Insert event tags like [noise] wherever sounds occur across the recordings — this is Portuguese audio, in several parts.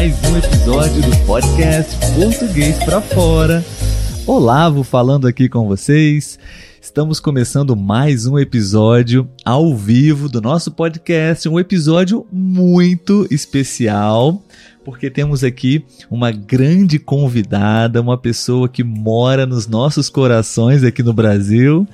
mais um episódio do podcast Português para Fora. Olavo falando aqui com vocês. Estamos começando mais um episódio ao vivo do nosso podcast, um episódio muito especial, porque temos aqui uma grande convidada, uma pessoa que mora nos nossos corações aqui no Brasil,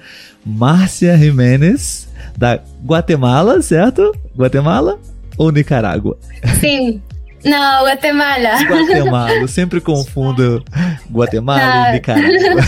Márcia Jimenez, da Guatemala, certo? Guatemala ou Nicarágua? Sim. Não, Guatemala. Guatemala, eu sempre confundo Guatemala e Nicarágua.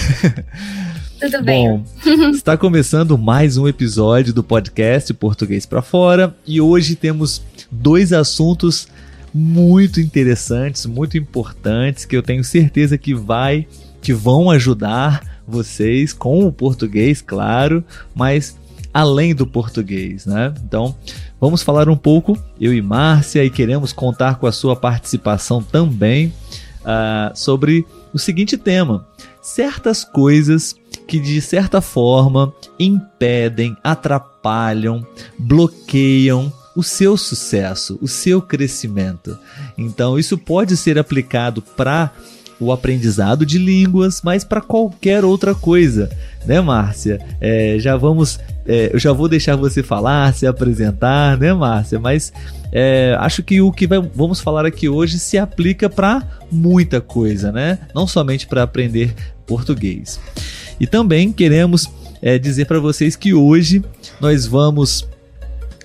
[laughs] Tudo bem. Bom, está começando mais um episódio do podcast Português para Fora e hoje temos dois assuntos muito interessantes, muito importantes que eu tenho certeza que vai que vão ajudar vocês com o português, claro, mas além do português, né? Então, vamos falar um pouco, eu e Márcia, e queremos contar com a sua participação também uh, sobre o seguinte tema: certas coisas que de certa forma impedem, atrapalham, bloqueiam o seu sucesso, o seu crescimento. Então, isso pode ser aplicado para o aprendizado de línguas, mas para qualquer outra coisa, né, Márcia? É, já vamos, é, eu já vou deixar você falar, se apresentar, né, Márcia? Mas é, acho que o que vai, vamos falar aqui hoje se aplica para muita coisa, né? Não somente para aprender português. E também queremos é, dizer para vocês que hoje nós vamos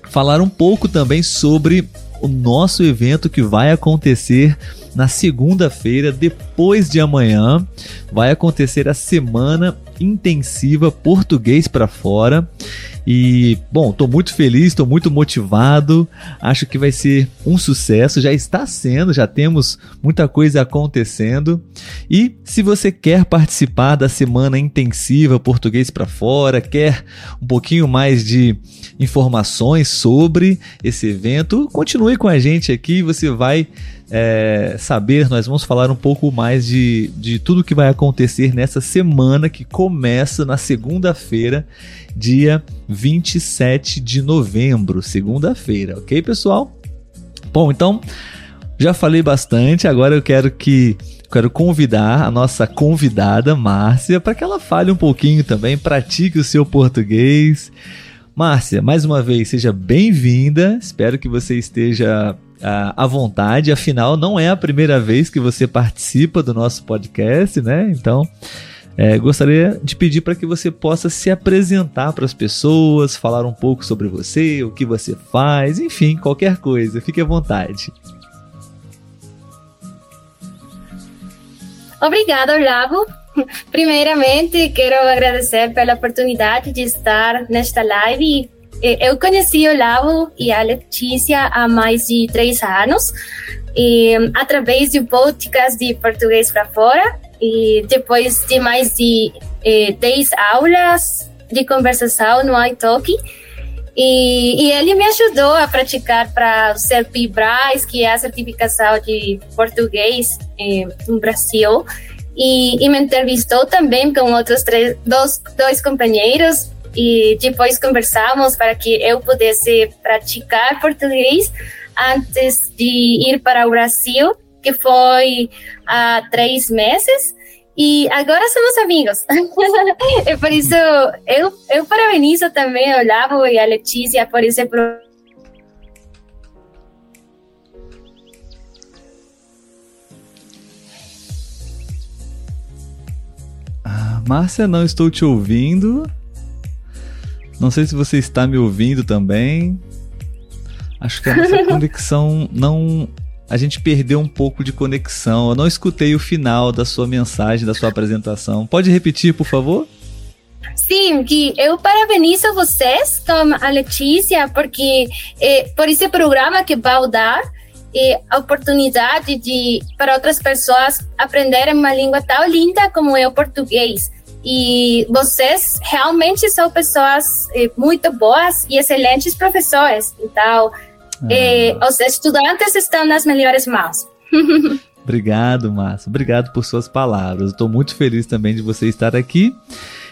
falar um pouco também sobre o nosso evento que vai acontecer na segunda-feira, depois de amanhã, vai acontecer a semana intensiva Português para Fora. E, bom, estou muito feliz, estou muito motivado. Acho que vai ser um sucesso. Já está sendo, já temos muita coisa acontecendo. E se você quer participar da semana intensiva Português para Fora, quer um pouquinho mais de informações sobre esse evento, continue com a gente aqui. Você vai é, saber, nós vamos falar um pouco mais de, de tudo que vai acontecer nessa semana que começa na segunda-feira, dia 27 de novembro, segunda-feira, ok, pessoal? Bom, então já falei bastante, agora eu quero que quero convidar a nossa convidada Márcia para que ela fale um pouquinho também, pratique o seu português. Márcia, mais uma vez, seja bem-vinda. Espero que você esteja à vontade. Afinal, não é a primeira vez que você participa do nosso podcast, né? Então, é, gostaria de pedir para que você possa se apresentar para as pessoas, falar um pouco sobre você, o que você faz, enfim, qualquer coisa. Fique à vontade. Obrigada, Olavo. [laughs] Primeiramente, quero agradecer pela oportunidade de estar nesta live eu conheci o Lavo e a Letícia há mais de três anos, e, através de podcast de português para fora, e depois de mais de eh, dez aulas de conversação no iTalk, e, e, ele me ajudou a praticar para o CERPI-BRAS, que é a certificação de português eh, no Brasil. E, e, me entrevistou também com outros três, dois, dois companheiros e depois conversamos para que eu pudesse praticar português antes de ir para o Brasil, que foi há três meses. E agora somos amigos. [laughs] e por isso, eu, eu parabenizo também o Olavo e a Letícia por esse programa. Ah, Márcia, não estou te ouvindo. Não sei se você está me ouvindo também. Acho que a nossa [laughs] conexão não. A gente perdeu um pouco de conexão. Eu não escutei o final da sua mensagem, da sua apresentação. Pode repetir, por favor? Sim, que eu parabenizo vocês com a Letícia porque eh, por esse programa que vai dar eh, a oportunidade de para outras pessoas aprenderem uma língua tão linda como é o português. E vocês realmente são pessoas eh, muito boas e excelentes professores. Então, eh, ah. os estudantes estão nas melhores mãos. [laughs] Obrigado, Márcio. Obrigado por suas palavras. Estou muito feliz também de você estar aqui.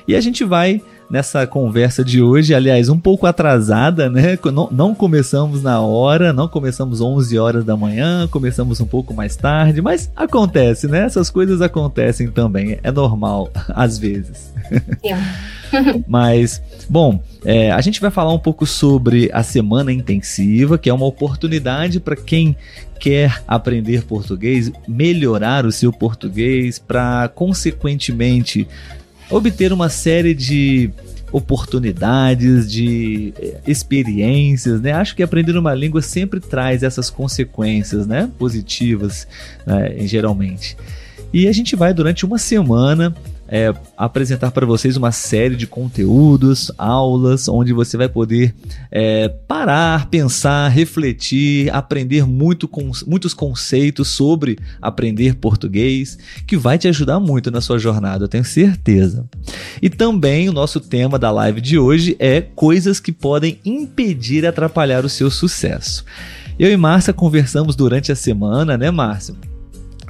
E a gente vai nessa conversa de hoje, aliás, um pouco atrasada, né? Não, não, começamos na hora, não começamos 11 horas da manhã, começamos um pouco mais tarde, mas acontece, né? Essas coisas acontecem também, é normal [laughs] às vezes. [laughs] mas, bom, é, a gente vai falar um pouco sobre a semana intensiva, que é uma oportunidade para quem quer aprender português, melhorar o seu português, para consequentemente obter uma série de oportunidades, de eh, experiências, né? Acho que aprender uma língua sempre traz essas consequências, né? Positivas, né? geralmente. E a gente vai durante uma semana é, apresentar para vocês uma série de conteúdos, aulas, onde você vai poder é, parar, pensar, refletir, aprender muito muitos conceitos sobre aprender português, que vai te ajudar muito na sua jornada, eu tenho certeza. E também o nosso tema da live de hoje é coisas que podem impedir e atrapalhar o seu sucesso. Eu e Márcia conversamos durante a semana, né, Márcia?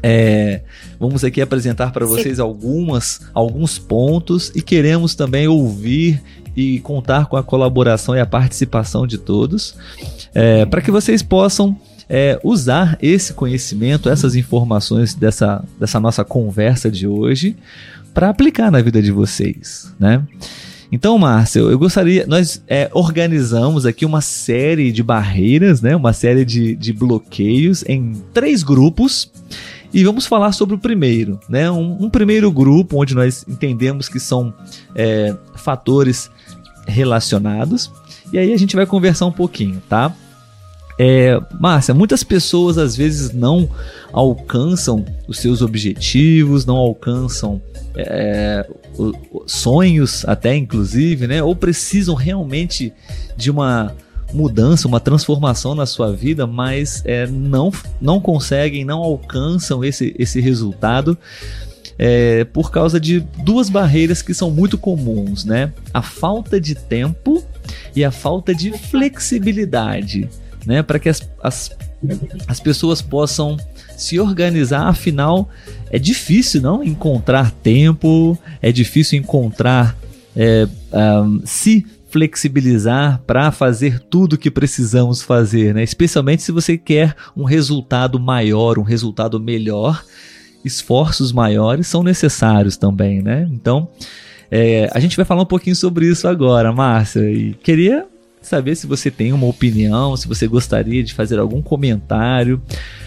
É, vamos aqui apresentar para vocês algumas, alguns pontos e queremos também ouvir e contar com a colaboração e a participação de todos é, para que vocês possam é, usar esse conhecimento, essas informações dessa, dessa nossa conversa de hoje para aplicar na vida de vocês, né? Então, Márcio, eu gostaria. Nós é, organizamos aqui uma série de barreiras, né? Uma série de, de bloqueios em três grupos. E vamos falar sobre o primeiro, né? Um, um primeiro grupo onde nós entendemos que são é, fatores relacionados. E aí a gente vai conversar um pouquinho, tá? É, Márcia, muitas pessoas às vezes não alcançam os seus objetivos, não alcançam é, sonhos, até inclusive, né? Ou precisam realmente de uma mudança, uma transformação na sua vida, mas é, não, não conseguem, não alcançam esse, esse resultado é, por causa de duas barreiras que são muito comuns, né? A falta de tempo e a falta de flexibilidade, né? Para que as, as, as pessoas possam se organizar, afinal é difícil não encontrar tempo, é difícil encontrar é, um, se flexibilizar para fazer tudo o que precisamos fazer, né? Especialmente se você quer um resultado maior, um resultado melhor, esforços maiores são necessários também, né? Então, é, a gente vai falar um pouquinho sobre isso agora, Márcia, e queria saber se você tem uma opinião, se você gostaria de fazer algum comentário,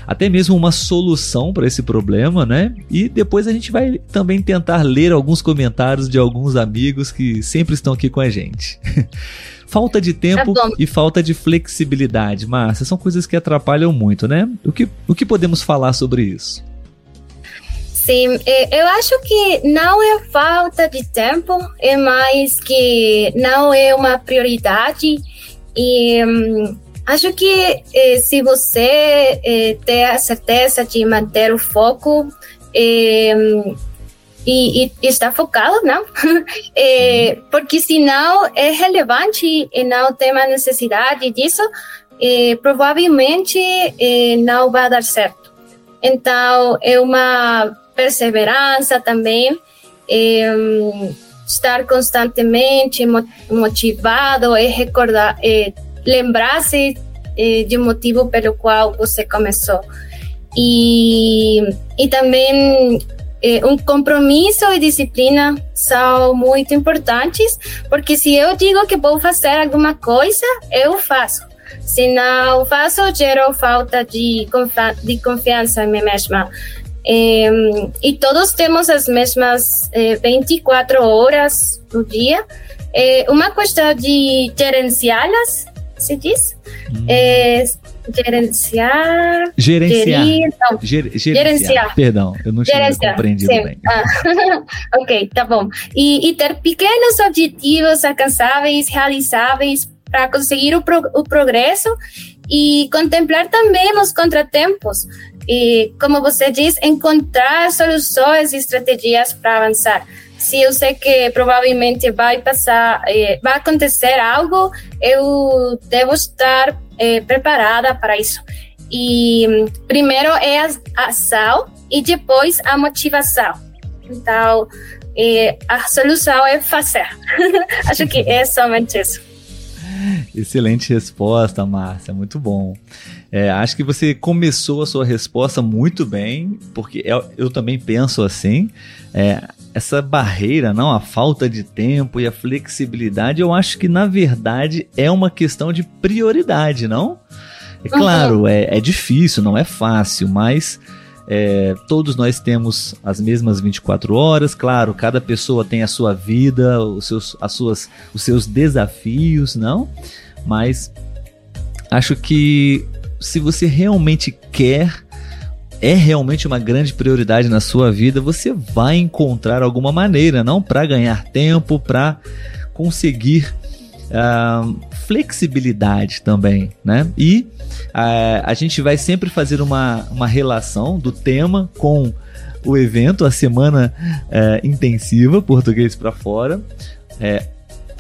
até mesmo uma solução para esse problema, né? E depois a gente vai também tentar ler alguns comentários de alguns amigos que sempre estão aqui com a gente. [laughs] falta de tempo tá e falta de flexibilidade, Márcia, são coisas que atrapalham muito, né? O que, o que podemos falar sobre isso? Sim, é, eu acho que não é falta de tempo, é mais que não é uma prioridade. E hum, acho que eh, se você eh, ter a certeza de manter o foco eh, e, e estar focado, não? [laughs] eh, porque senão é relevante e não tem uma necessidade disso, eh, provavelmente eh, não vai dar certo. Então, é uma perseverança também, estar constantemente motivado e recordar, lembrar-se é, de motivo pelo qual você começou. E, e também é, um compromisso e disciplina são muito importantes, porque se eu digo que vou fazer alguma coisa, eu faço. Se não faço, gero falta de, de confiança em mim mesma. É, e todos temos as mesmas é, 24 horas do dia. É uma questão de gerenciá-las, se diz? Hum. É, gerenciar. Gerenciar. Gerir, não, Ger gerenciar. gerenciar. Perdão, eu não tinha compreendido sim. bem. Ah, [laughs] ok, tá bom. E, e, ter pequenos objetivos alcançáveis, realizáveis para conseguir o, pro o progresso e contemplar também os contratempos e, como você diz, encontrar soluções e estratégias para avançar. Se eu sei que provavelmente vai passar, eh, vai acontecer algo, eu devo estar eh, preparada para isso. E primeiro é a ação e depois a motivação. Então, a solução é fazer. Acho [laughs] que é somente isso. Excelente resposta, Márcia, muito bom. É, acho que você começou a sua resposta muito bem, porque eu, eu também penso assim. É, essa barreira, não, a falta de tempo e a flexibilidade, eu acho que na verdade é uma questão de prioridade, não? É claro, uhum. é, é difícil, não é fácil, mas é, todos nós temos as mesmas 24 horas, claro, cada pessoa tem a sua vida, os seus, as suas, os seus desafios, não? Mas acho que se você realmente quer, é realmente uma grande prioridade na sua vida, você vai encontrar alguma maneira, não para ganhar tempo, para conseguir uh, flexibilidade também, né? E uh, a gente vai sempre fazer uma, uma relação do tema com o evento, a semana uh, intensiva Português para Fora. É,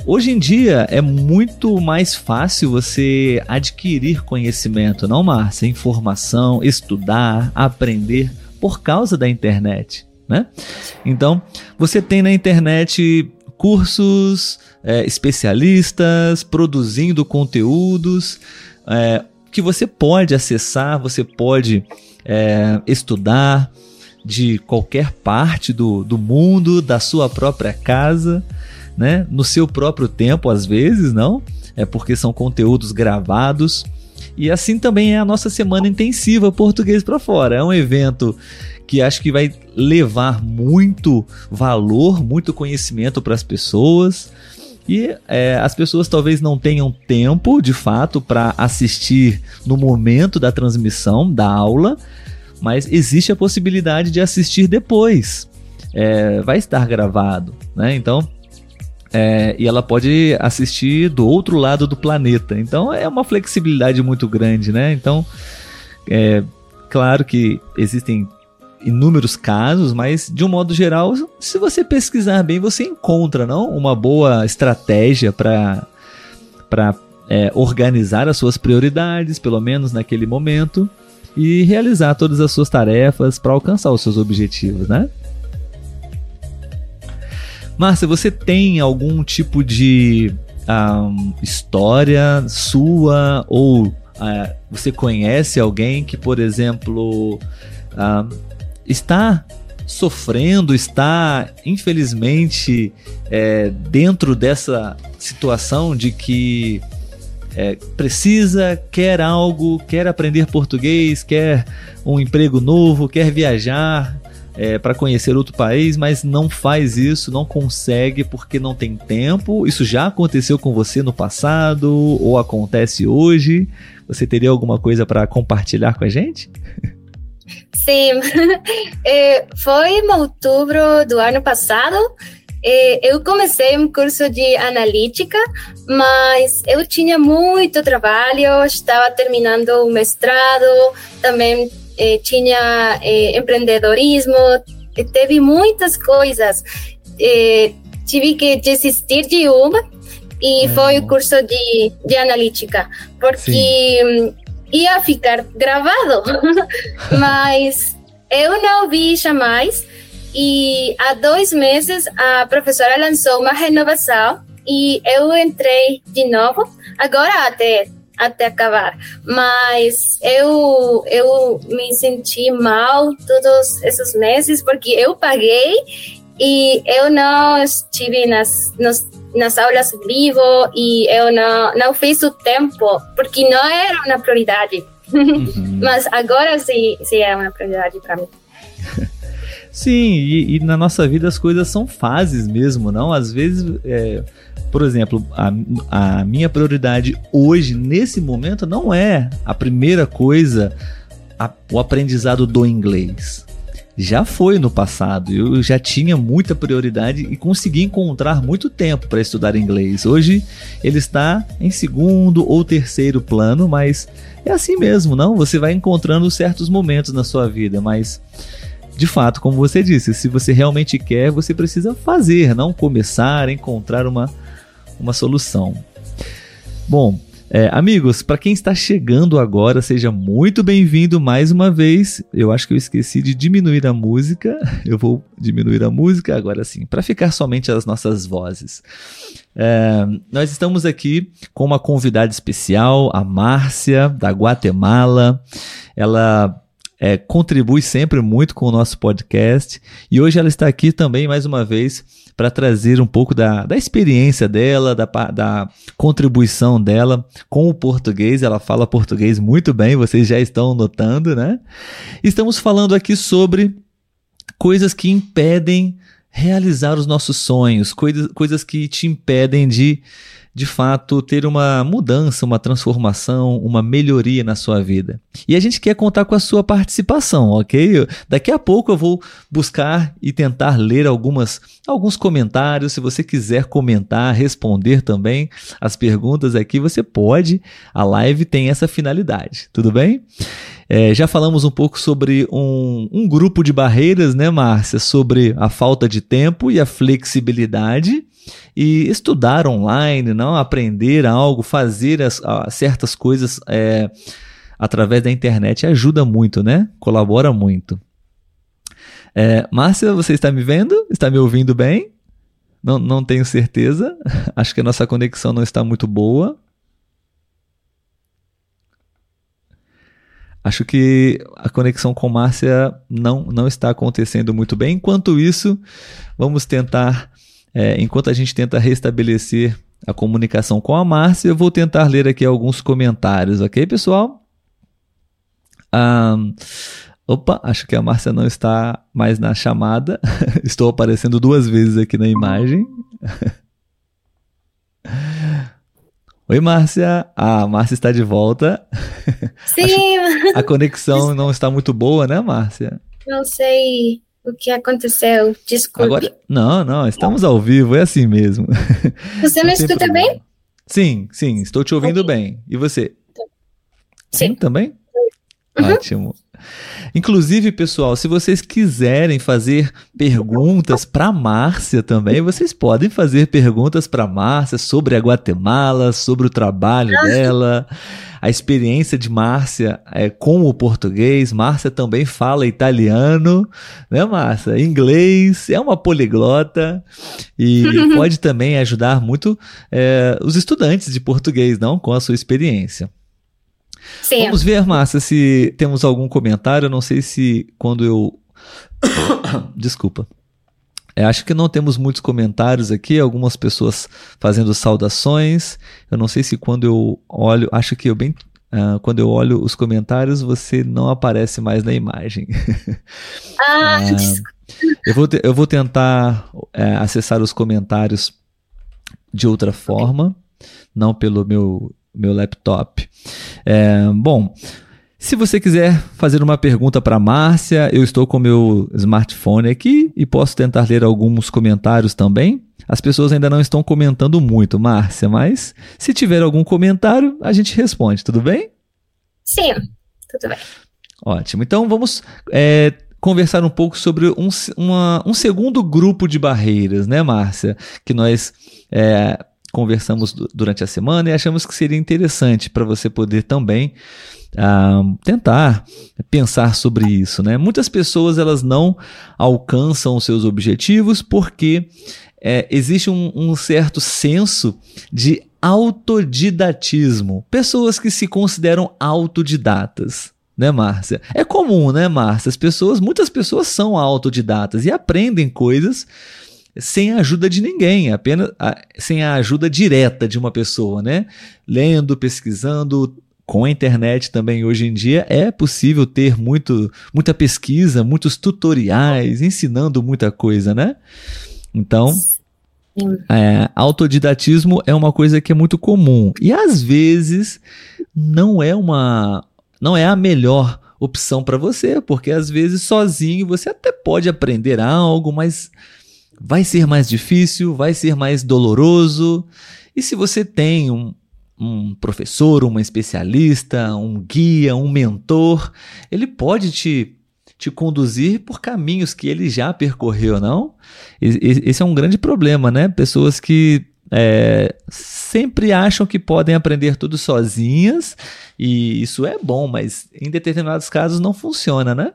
Hoje em dia é muito mais fácil você adquirir conhecimento, não, Márcia? Informação, estudar, aprender por causa da internet, né? Então, você tem na internet cursos, é, especialistas produzindo conteúdos é, que você pode acessar, você pode é, estudar de qualquer parte do, do mundo, da sua própria casa né? No seu próprio tempo, às vezes, não? É porque são conteúdos gravados. E assim também é a nossa semana intensiva Português para Fora. É um evento que acho que vai levar muito valor, muito conhecimento para as pessoas. E é, as pessoas talvez não tenham tempo, de fato, para assistir no momento da transmissão da aula, mas existe a possibilidade de assistir depois. É, vai estar gravado, né? Então é, e ela pode assistir do outro lado do planeta. Então é uma flexibilidade muito grande, né? Então, é claro que existem inúmeros casos, mas de um modo geral, se você pesquisar bem, você encontra, não, uma boa estratégia para para é, organizar as suas prioridades, pelo menos naquele momento, e realizar todas as suas tarefas para alcançar os seus objetivos, né? Márcia, você tem algum tipo de um, história sua ou uh, você conhece alguém que, por exemplo, uh, está sofrendo, está infelizmente é, dentro dessa situação de que é, precisa, quer algo, quer aprender português, quer um emprego novo, quer viajar, é, para conhecer outro país, mas não faz isso, não consegue porque não tem tempo. Isso já aconteceu com você no passado ou acontece hoje? Você teria alguma coisa para compartilhar com a gente? Sim, [laughs] é, foi em outubro do ano passado. É, eu comecei um curso de analítica, mas eu tinha muito trabalho, estava terminando o mestrado, também eh, tinha eh, empreendedorismo, teve muitas coisas. Eh, tive que desistir de uma e uhum. foi o curso de, de analítica, porque hum, ia ficar gravado, [laughs] mas eu não vi jamais. E há dois meses a professora lançou uma renovação e eu entrei de novo. Agora até até acabar. Mas eu, eu me senti mal todos esses meses porque eu paguei e eu não estive nas, nas, nas aulas vivo e eu não, não fiz o tempo porque não era uma prioridade. Uhum. [laughs] Mas agora sim, sim é uma prioridade para mim. Sim, e, e, na nossa vida as coisas são fases mesmo, não? Às vezes é, por exemplo, a, a minha prioridade hoje, nesse momento, não é a primeira coisa a, o aprendizado do inglês. Já foi no passado, eu já tinha muita prioridade e consegui encontrar muito tempo para estudar inglês. Hoje ele está em segundo ou terceiro plano, mas é assim mesmo, não? Você vai encontrando certos momentos na sua vida, mas de fato, como você disse, se você realmente quer, você precisa fazer, não começar, encontrar uma uma solução. Bom, É, amigos, para quem está chegando agora, seja muito bem-vindo mais uma vez. Eu acho que eu esqueci de diminuir a música. [laughs] Eu vou diminuir a música agora sim, para ficar somente as nossas vozes. É, nós estamos aqui com uma convidada especial, a Márcia, da Guatemala. Ela é, contribui sempre muito com o nosso podcast e hoje ela está aqui também mais uma vez para trazer um pouco da, da experiência dela, da, da contribuição dela com o português. Ela fala português muito bem, vocês já estão notando, né? Estamos falando aqui sobre coisas que impedem realizar os nossos sonhos, coisas, coisas que te impedem de de fato ter uma mudança, uma transformação, uma melhoria na sua vida. E a gente quer contar com a sua participação, ok? Daqui a pouco eu vou buscar e tentar ler algumas alguns comentários. Se você quiser comentar, responder também as perguntas aqui, você pode. A live tem essa finalidade, tudo bem? É, já falamos um pouco sobre um, um grupo de barreiras, né, Márcia? Sobre a falta de tempo e a flexibilidade e estudar online, não aprender algo, fazer as, certas coisas é, através da internet ajuda muito, né? Colabora muito. É, Márcia, você está me vendo? Está me ouvindo bem? Não, não tenho certeza. [laughs] Acho que a nossa conexão não está muito boa. Acho que a conexão com Márcia não, não está acontecendo muito bem. Enquanto isso, vamos tentar é, enquanto a gente tenta restabelecer a comunicação com a Márcia, eu vou tentar ler aqui alguns comentários, ok, pessoal? Opa, acho que a Márcia não está mais na chamada. [laughs] Estou aparecendo duas vezes aqui na imagem. [laughs] Oi, Márcia. A Márcia está de volta. Sim. [laughs] a conexão não está muito boa, né, Márcia? Não sei o que aconteceu. Desculpe. Agora, não, não, estamos ao vivo, é assim mesmo. [laughs] Você me escuta problema. bem? Sim, sim, estou te ouvindo okay. bem. E você? Sim, sim também? Uhum. Ótimo. Inclusive, pessoal, se vocês quiserem fazer perguntas para Márcia também, vocês podem fazer perguntas para Márcia sobre a Guatemala, sobre o trabalho dela a experiência de Márcia é, com o português. Márcia também fala italiano, né, Márcia? Inglês, é uma poliglota e [laughs] pode também ajudar muito é, os estudantes de português, não? Com a sua experiência. Vamos ver, Márcia, se temos algum comentário. Eu não sei se quando eu. [coughs] Desculpa. É, acho que não temos muitos comentários aqui, algumas pessoas fazendo saudações. Eu não sei se quando eu olho, acho que eu bem. Uh, quando eu olho os comentários, você não aparece mais na imagem. [laughs] Ah, uh, eu, vou eu vou tentar uh, acessar os comentários de outra forma, não pelo meu, meu laptop. É, bom, se você quiser fazer uma pergunta para Márcia, eu estou com meu smartphone aqui e posso tentar ler alguns comentários também. As pessoas ainda não estão comentando muito, Márcia, mas se tiver algum comentário, a gente responde, tudo bem? Sim, tudo bem. Ótimo. Então vamos é, conversar um pouco sobre um, uma, um segundo grupo de barreiras, né, Márcia? Que nós é, conversamos durante a semana e achamos que seria interessante para você poder também uh, tentar pensar sobre isso, né? Muitas pessoas elas não alcançam os seus objetivos porque é, existe um, um certo senso de autodidatismo. Pessoas que se consideram autodidatas né, Márcia? É comum, né, Márcia? As pessoas, muitas pessoas são autodidatas e aprendem coisas sem a ajuda de ninguém, apenas a, sem a ajuda direta de uma pessoa, né? Lendo, pesquisando, com a internet também hoje em dia é possível ter muito, muita pesquisa, muitos tutoriais ensinando muita coisa, né? Então, é, autodidatismo é uma coisa que é muito comum e às vezes não é uma, não é a melhor opção para você, porque às vezes sozinho você até pode aprender algo, mas vai ser mais difícil, vai ser mais doloroso. E se você tem um, um professor, uma especialista, um guia, um mentor, ele pode te, te conduzir por caminhos que ele já percorreu, não? Esse é um grande problema, né? Pessoas que é, sempre acham que podem aprender tudo sozinhas, e isso é bom, mas em determinados casos não funciona, né?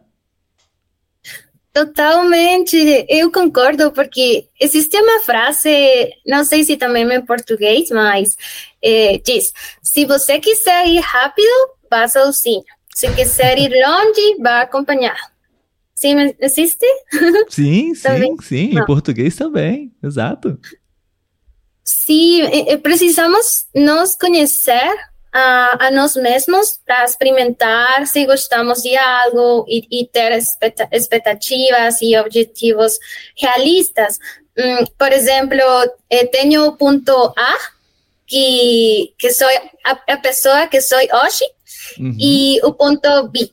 Totalmente, eu concordo, porque existe uma frase, não sei se também é em português, mas é, diz: se você quiser ir rápido, vá sozinho. Se quiser ir longe, vá acompanhado. Sim, existe? [laughs] Sim, sim, sim, em português também, exato. Sim, precisamos nos conhecer a, a nós mesmos para experimentar se gostamos de algo e, e ter expectativas e objetivos realistas. Um, por exemplo, eh, tenho o ponto A, que, que sou a, a pessoa que sou hoje, uhum. e o ponto B,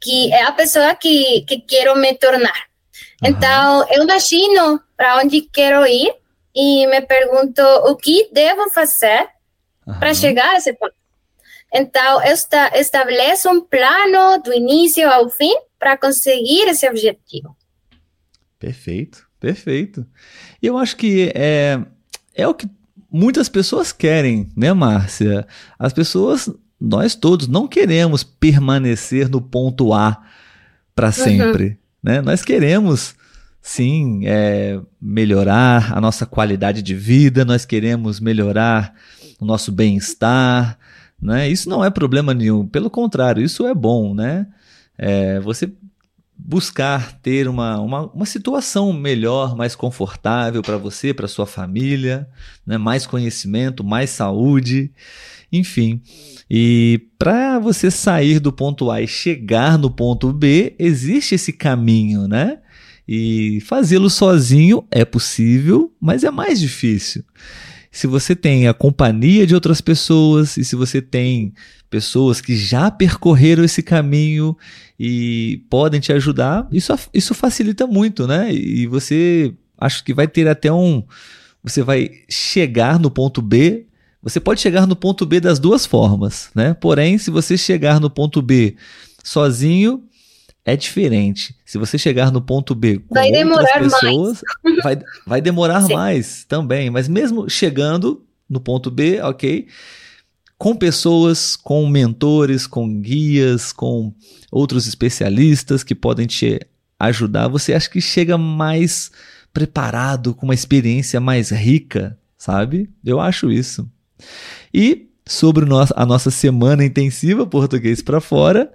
que é a pessoa que, que quero me tornar. Uhum. Então, eu imagino para onde quero ir e me pergunto o que devo fazer uhum. para chegar a esse ponto. Então, eu estabeleço um plano do início ao fim para conseguir esse objetivo. Perfeito, perfeito. E eu acho que é, é o que muitas pessoas querem, né, Márcia? As pessoas, nós todos, não queremos permanecer no ponto A para uhum. sempre. Uhum. Né? Nós queremos sim é, melhorar a nossa qualidade de vida, nós queremos melhorar o nosso bem-estar, né? Isso não é problema nenhum, pelo contrário, isso é bom, né? É, você buscar ter uma, uma, uma situação melhor, mais confortável para você, para sua família, né? mais conhecimento, mais saúde, enfim. E para você sair do ponto A e chegar no ponto B, existe esse caminho, né? E fazê-lo sozinho é possível, mas é mais difícil se você tem a companhia de outras pessoas e se você tem pessoas que já percorreram esse caminho e podem te ajudar, isso, isso facilita muito, né? E você acho que vai ter até um. Você vai chegar no ponto B. Você pode chegar no ponto B das duas formas, né? Porém, se você chegar no ponto B sozinho, é diferente. Se você chegar no ponto B com vai outras pessoas, mais. [laughs] vai, vai demorar Sim. mais também. Mas mesmo chegando no ponto B, ok, com pessoas, com mentores, com guias, com outros especialistas que podem te ajudar, você acha que chega mais preparado, com uma experiência mais rica, sabe? Eu acho isso. E sobre a nossa semana intensiva Português para Fora.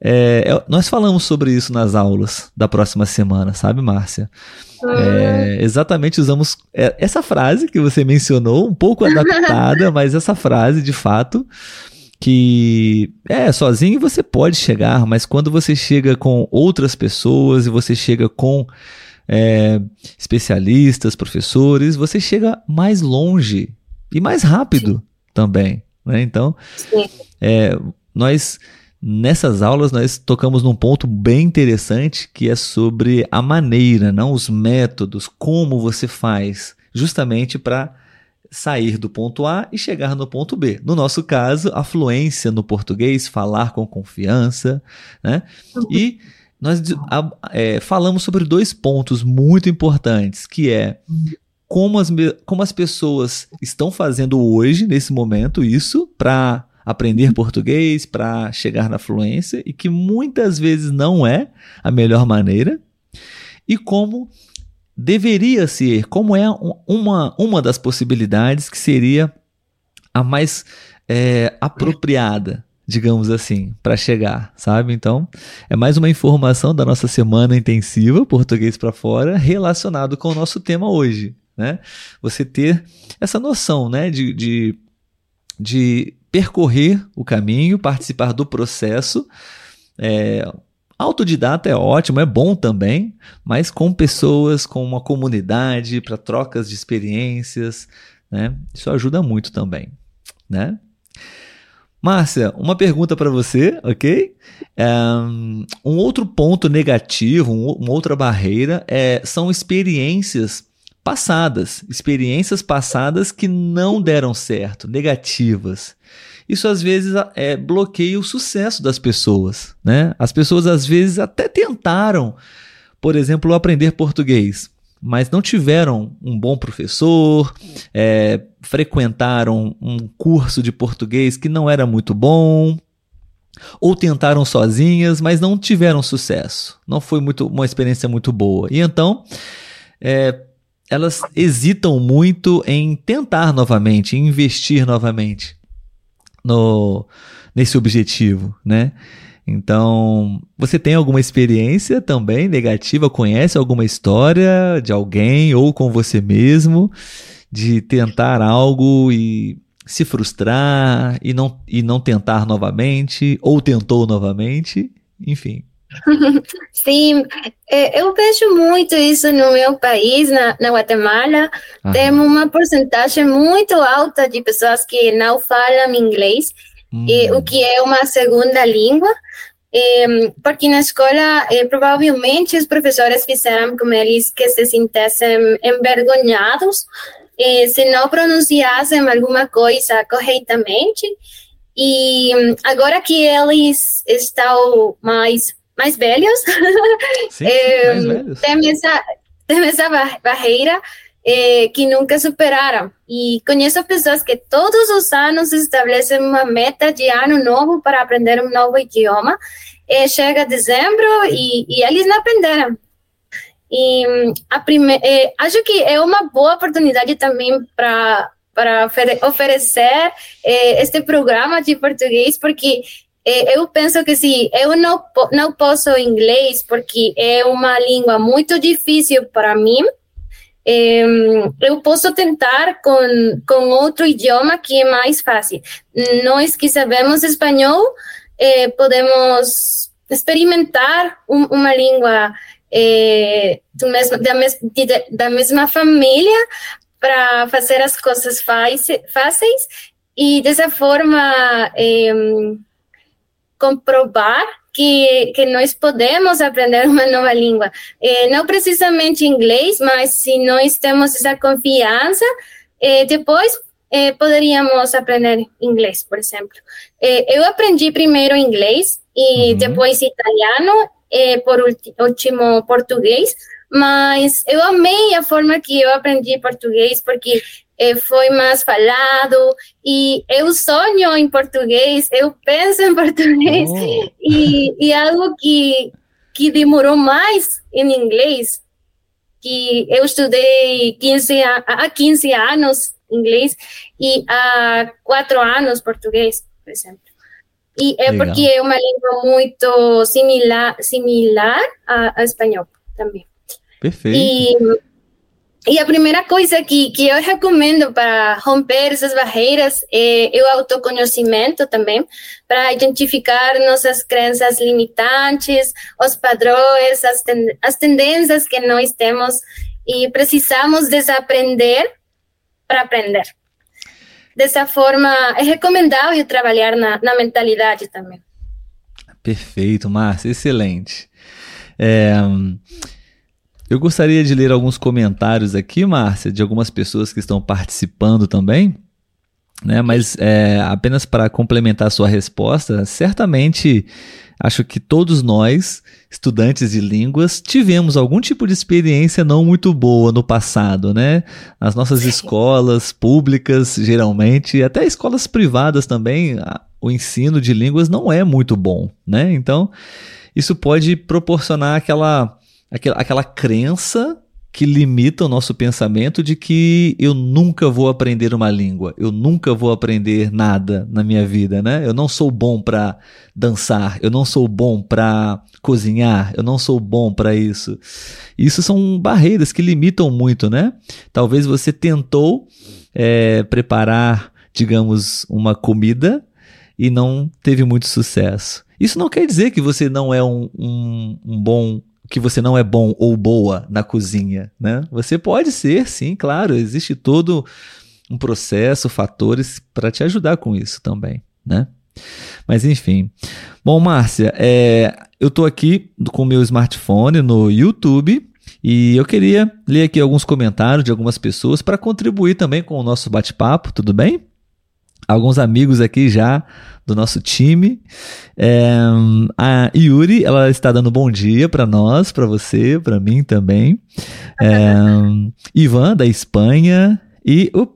É, é, nós falamos sobre isso nas aulas da próxima semana, sabe, Márcia? É, exatamente usamos é, essa frase que você mencionou, um pouco adaptada, [laughs] mas essa frase de fato que é sozinho você pode chegar, mas quando você chega com outras pessoas e você chega com é, especialistas, professores, você chega mais longe e mais rápido Sim. também. Né? Então, é, nós nessas aulas nós tocamos num ponto bem interessante que é sobre a maneira, não os métodos, como você faz, justamente para sair do ponto A e chegar no ponto B. No nosso caso, a fluência no português, falar com confiança, né? E nós é, falamos sobre dois pontos muito importantes, que é como as, como as pessoas estão fazendo hoje, nesse momento, isso para aprender português, para chegar na fluência e que muitas vezes não é a melhor maneira, e como deveria ser, como é uma, uma das possibilidades que seria a mais é, apropriada, digamos assim, para chegar, sabe? Então, é mais uma informação da nossa semana intensiva Português para Fora relacionado com o nosso tema hoje, né? Você ter essa noção, né, de, de, de percorrer o caminho, participar do processo. É, autodidata é ótimo, é bom também, mas com pessoas, com uma comunidade, para trocas de experiências, né? Isso ajuda muito também, né? Márcia, uma pergunta para você, ok? Um outro ponto negativo, uma outra barreira é, são experiências passadas, experiências passadas que não deram certo, negativas. Isso às vezes é, bloqueia o sucesso das pessoas, né? As pessoas às vezes até tentaram, por exemplo, aprender português, mas não tiveram um bom professor, é, frequentaram um curso de português que não era muito bom, ou tentaram sozinhas, mas não tiveram sucesso. Não foi muito, uma experiência muito boa. E então, é, elas hesitam muito em tentar novamente, em investir novamente no, nesse objetivo, né? Então, você tem alguma experiência também negativa? Conhece alguma história de alguém ou com você mesmo de tentar algo e se frustrar e não, e não tentar novamente, ou tentou novamente, enfim. Sim, é, eu vejo muito isso no meu país, na, na Guatemala. Aham. Temos uma porcentagem muito alta de pessoas que não falam inglês, hum. e, o que é uma segunda língua. porque na escola, eh, provavelmente, os professores fizeram com eles que se sintissem envergonhados eh, se não pronunciassem alguma coisa corretamente. E agora que eles estão mais mais velhos, [laughs] Sim, eh, mais velhos. tem essa tem essa barreira eh, que nunca superaram. E conheço pessoas que todos os anos estabelecem uma meta de ano novo para aprender um novo idioma. E chega dezembro e, e eles não aprenderam. E a prime... É, acho que é uma boa oportunidade também para para oferecer é, este programa de português, porque é, eu penso que se eu não, não posso inglês, porque é uma língua muito difícil para mim, eu posso tentar com, com outro idioma que é mais fácil. Nós que sabemos espanhol, é, podemos experimentar um, uma língua do mesmo, da, mes, da mesma família para fazer as coisas fáceis. E dessa forma comprovar que, que nós podemos aprender [laughs] uma nova língua. É, não precisamente inglês, mas se nós temos essa confiança, é, depois é, poderíamos aprender inglês, por exemplo. Eu aprendi primeiro inglês e uhum. depois italiano é, por último português, mas eu amei a forma que eu aprendi português, porque foi mais falado, e eu sonho em português, eu penso em português, oh. e, e algo que, que demorou mais em inglês, que eu estudei 15, há 15 anos inglês e há 4 anos português, por exemplo. E é Legal. porque é uma língua muito similar, similar a, a espanhol também. Perfeito. E, e a primeira coisa que, que eu recomendo para romper essas barreiras é, o autoconhecimento também, para identificar nossas crenças limitantes, os padrões, as, ten, as tendências que nós temos e precisamos desaprender para aprender dessa forma, é recomendável trabalhar na, na mentalidade também. Perfeito, Márcia, excelente. É, eu gostaria de ler alguns comentários aqui, Márcia, de algumas pessoas que estão participando também. Né, mas é, apenas para complementar a sua resposta, certamente acho que todos nós, estudantes de línguas, tivemos algum tipo de experiência não muito boa no passado, né? Nas nossas escolas públicas, geralmente, até escolas privadas também, o ensino de línguas não é muito bom, né? Então, isso pode proporcionar aquela, aquela, aquela crença que limita o nosso pensamento de que eu nunca vou aprender uma língua, eu nunca vou aprender nada na minha vida, né? Eu não sou bom para dançar, eu não sou bom para cozinhar, eu não sou bom para isso. Isso são barreiras que limitam muito, né? Talvez você tentou é, preparar, digamos, uma comida e não teve muito sucesso. Isso não quer dizer que você não é um, um, um bom que você não é bom ou boa na cozinha, né? Você pode ser, sim, claro, existe todo um processo, fatores para te ajudar com isso também, né? Mas enfim. Bom, Márcia, é, eu estou aqui com o meu smartphone no YouTube e eu queria ler aqui alguns comentários de algumas pessoas para contribuir também com o nosso bate-papo, tudo bem? Alguns amigos aqui já do nosso time. É, a Yuri, ela está dando bom dia para nós, para você, para mim também. É, Ivan, da Espanha. E o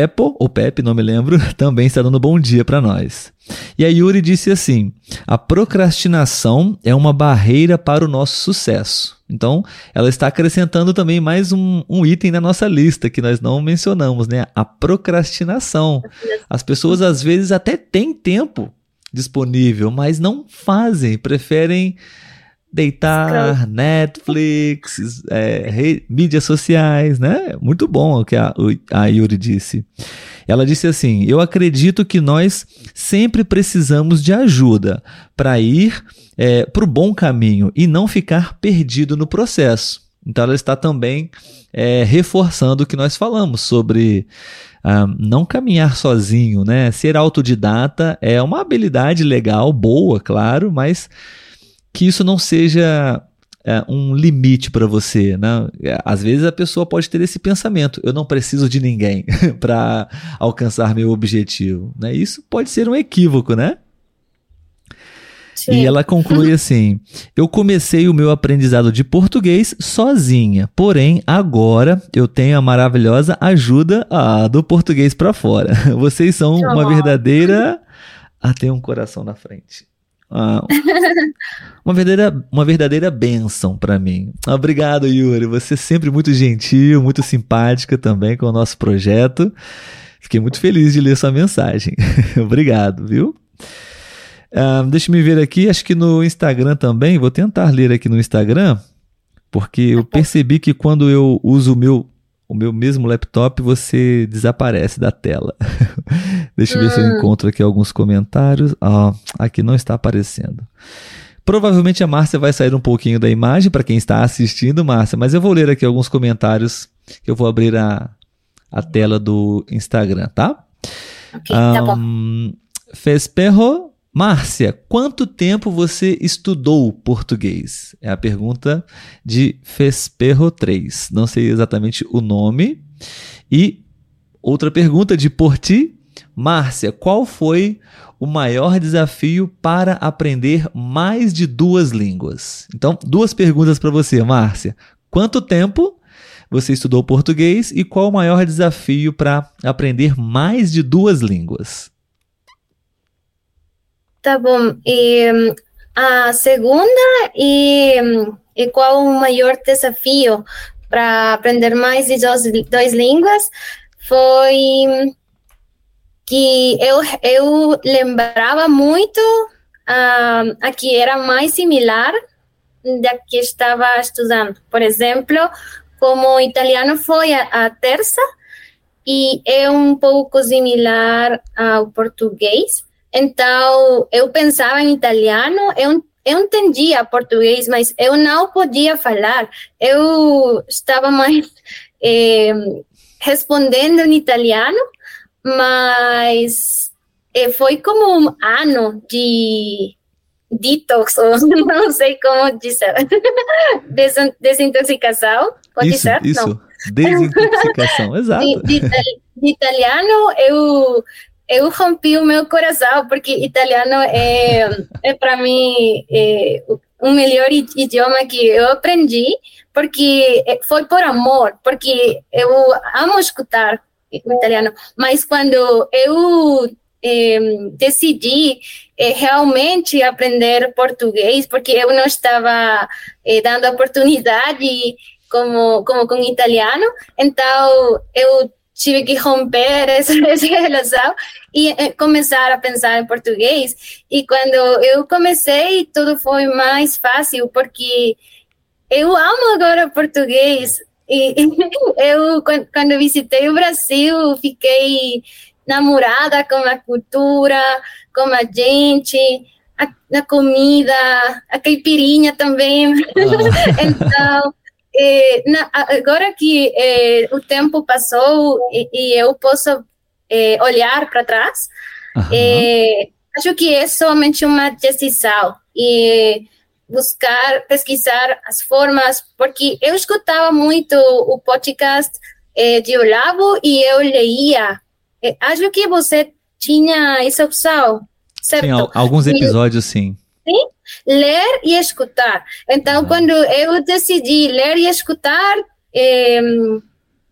Pep, Pepo, ou Pepe, não me lembro, [laughs] também está dando bom dia para nós. E a Yuri disse assim: a procrastinação é uma barreira para o nosso sucesso. Então, ela está acrescentando também mais um, um, item na nossa lista que nós não mencionamos, né? A procrastinação. As pessoas às vezes até têm tempo disponível, mas não fazem, preferem deitar, Netflix, é, mídias sociais, né? Muito bom o que a, a Yuri disse. Ela disse assim: Eu acredito que nós sempre precisamos de ajuda para ir é, para o bom caminho e não ficar perdido no processo. Então, ela está também é, reforçando o que nós falamos sobre ah, não caminhar sozinho, né? Ser autodidata é uma habilidade legal, boa, claro, mas que isso não seja é, um limite para você. Né? Às vezes a pessoa pode ter esse pensamento: eu não preciso de ninguém [laughs] para alcançar meu objetivo. Né? Isso pode ser um equívoco, né? Sim. E ela conclui [laughs] assim: Eu comecei o meu aprendizado de português sozinha, porém agora eu tenho a maravilhosa ajuda ah, do português para fora. [laughs] Vocês são uma verdadeira. Ah, tem um coração na frente. Ah, uma verdadeira, uma verdadeira bênção para mim. Obrigado, Yuri. Você é sempre muito gentil, muito simpática também com o nosso projeto. Fiquei muito feliz de ler sua mensagem. [laughs] Obrigado, viu? Uh, deixa eu ver aqui, acho que no Instagram também, vou tentar ler aqui no Instagram, porque eu percebi que quando eu uso o meu o meu mesmo laptop, você desaparece da tela. [laughs] Deixa eu ver se eu hum. encontro aqui alguns comentários. Ah, aqui não está aparecendo. Provavelmente a Márcia vai sair um pouquinho da imagem para quem está assistindo, Márcia, mas eu vou ler aqui alguns comentários que eu vou abrir a, a tela do Instagram, tá? Ok, um, tá bom. Fesperro Márcia, quanto tempo você estudou português? É a pergunta de Fesperro 3. Não sei exatamente o nome. E outra pergunta de Porti. Márcia, qual foi o maior desafio para aprender mais de duas línguas? Então, duas perguntas para você, Márcia. Quanto tempo você estudou português e qual o maior desafio para aprender mais de duas línguas? Tá bom. E a segunda e, e qual o maior desafio para aprender mais de duas, línguas foi que eu, eu lembrava muito uh, a que era mais similar da que estava estudando. Por exemplo, como italiano foi a, a terça e é um pouco similar ao português, então, eu pensava em italiano, eu, eu entendia português, mas eu não podia falar. Eu estava mais [laughs] eh, respondendo em italiano, mas eh, foi como um ano de detox, [laughs] ou não sei como dizer, [laughs] desintoxicação, pode isso, ser? Isso, não. desintoxicação, exato. De, de, de italiano, eu eu rompi o meu coração, porque italiano é, é para mim é, o melhor idioma que eu aprendi, porque foi por amor, porque eu amo escutar o italiano, mas quando eu é, decidi é, realmente aprender português, porque eu não estava é, dando oportunidade como, como com italiano, então eu tive que romper essa, essa relação e eh, começar a pensar em português. E quando eu comecei, tudo foi mais fácil, porque eu amo agora português. E eu, [laughs] quando visitei o Brasil, fiquei namorada com a cultura, com a gente, a, a comida, a caipirinha também. Ah. [laughs] então, é, na, agora que é, o tempo passou e, e eu posso é, olhar para trás, uhum. acho que é somente uma decisão e buscar, pesquisar as formas, porque eu escutava muito o podcast de Olavo e eu leía. acho que você tinha essa opção, certo? Sim, alguns episódios sim. Sim, ler e escutar. Então, quando eu decidi ler e escutar, eh,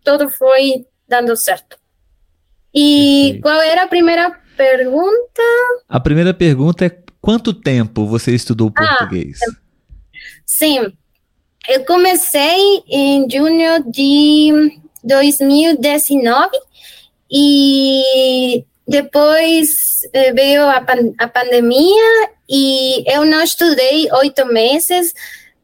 tudo foi dando certo. E qual era a primeira pergunta? A primeira pergunta é quanto tempo você estudou ah, português? Ah, sim, eu comecei em junho de 2019 e depois eh, veio a, pan a pandemia e eu não estudei oito meses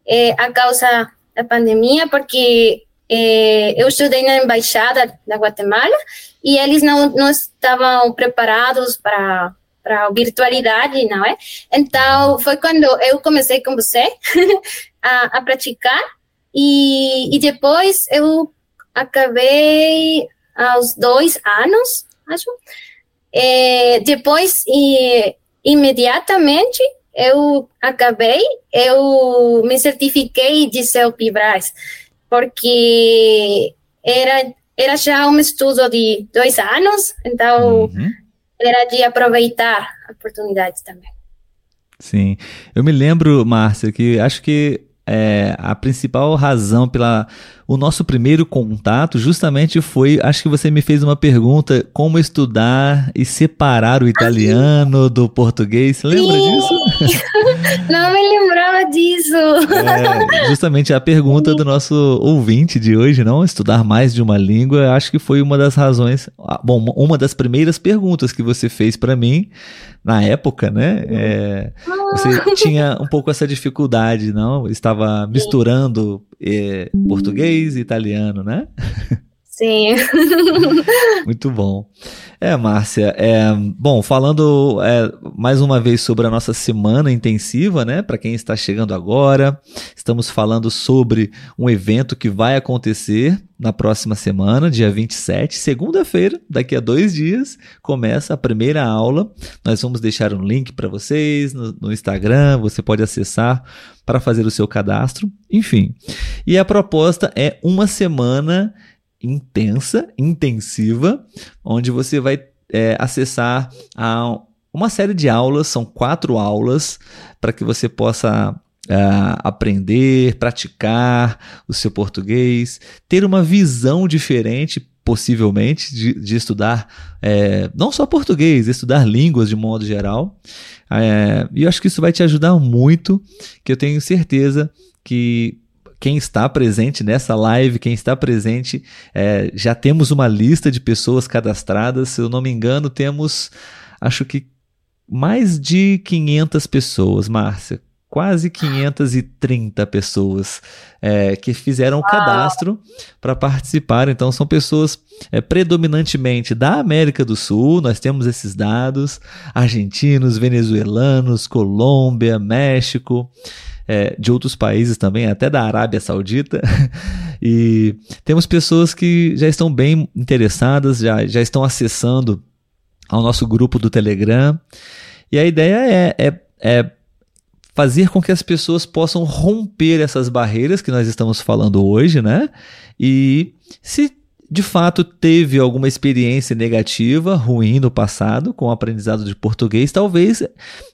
eh, a causa da pandemia, porque eh, eu estudei na embaixada da Guatemala e eles não, não estavam preparados para para virtualidade, não é? Então, foi quando eu comecei com você [laughs] a, a praticar e, e depois eu acabei aos dois anos, acho. É, depois, e, imediatamente, eu acabei, eu me certifiquei de CELPIBRAS, porque era, era já um estudo de dois anos, então uhum. era de aproveitar a oportunidade também. Sim, eu me lembro, Márcia, que acho que é, a principal razão pela o nosso primeiro contato justamente foi, acho que você me fez uma pergunta, como estudar e separar o italiano do português. Você lembra Sim. disso? [laughs] Não me lembrava disso. É, justamente a pergunta do nosso ouvinte de hoje, não? Estudar mais de uma língua, acho que foi uma das razões, bom, uma das primeiras perguntas que você fez para mim na época, né? É, você ah. [laughs] tinha um pouco essa dificuldade, não? Estava misturando é, português e italiano, né? [laughs] Sim. [laughs] Muito bom. É, Márcia, é, bom, falando é, mais uma vez sobre a nossa semana intensiva, né? Para quem está chegando agora, estamos falando sobre um evento que vai acontecer na próxima semana, dia 27, segunda-feira, daqui a dois dias, começa a primeira aula. Nós vamos deixar um link para vocês no, no Instagram, você pode acessar para fazer o seu cadastro, enfim. E a proposta é uma semana intensa, intensiva, onde você vai é, acessar a uma série de aulas, são quatro aulas, para que você possa é, aprender, praticar o seu português, ter uma visão diferente, possivelmente, de, de estudar é, não só português, estudar línguas de modo geral. É, e eu acho que isso vai te ajudar muito, que eu tenho certeza que quem está presente nessa live, quem está presente, é, já temos uma lista de pessoas cadastradas. Se eu não me engano, temos, acho que mais de 500 pessoas, Márcia. Quase 530 pessoas é, que fizeram o cadastro para participar. Então, são pessoas é, predominantemente da América do Sul. Nós temos esses dados: argentinos, venezuelanos, Colômbia, México é, de outros países também, até da Arábia Saudita. [laughs] e temos pessoas que já estão bem interessadas, já, já estão acessando ao nosso grupo do Telegram. E a ideia é, é, é fazer com que as pessoas possam romper essas barreiras que nós estamos falando hoje, né? E se de fato teve alguma experiência negativa, ruim no passado com o aprendizado de português, talvez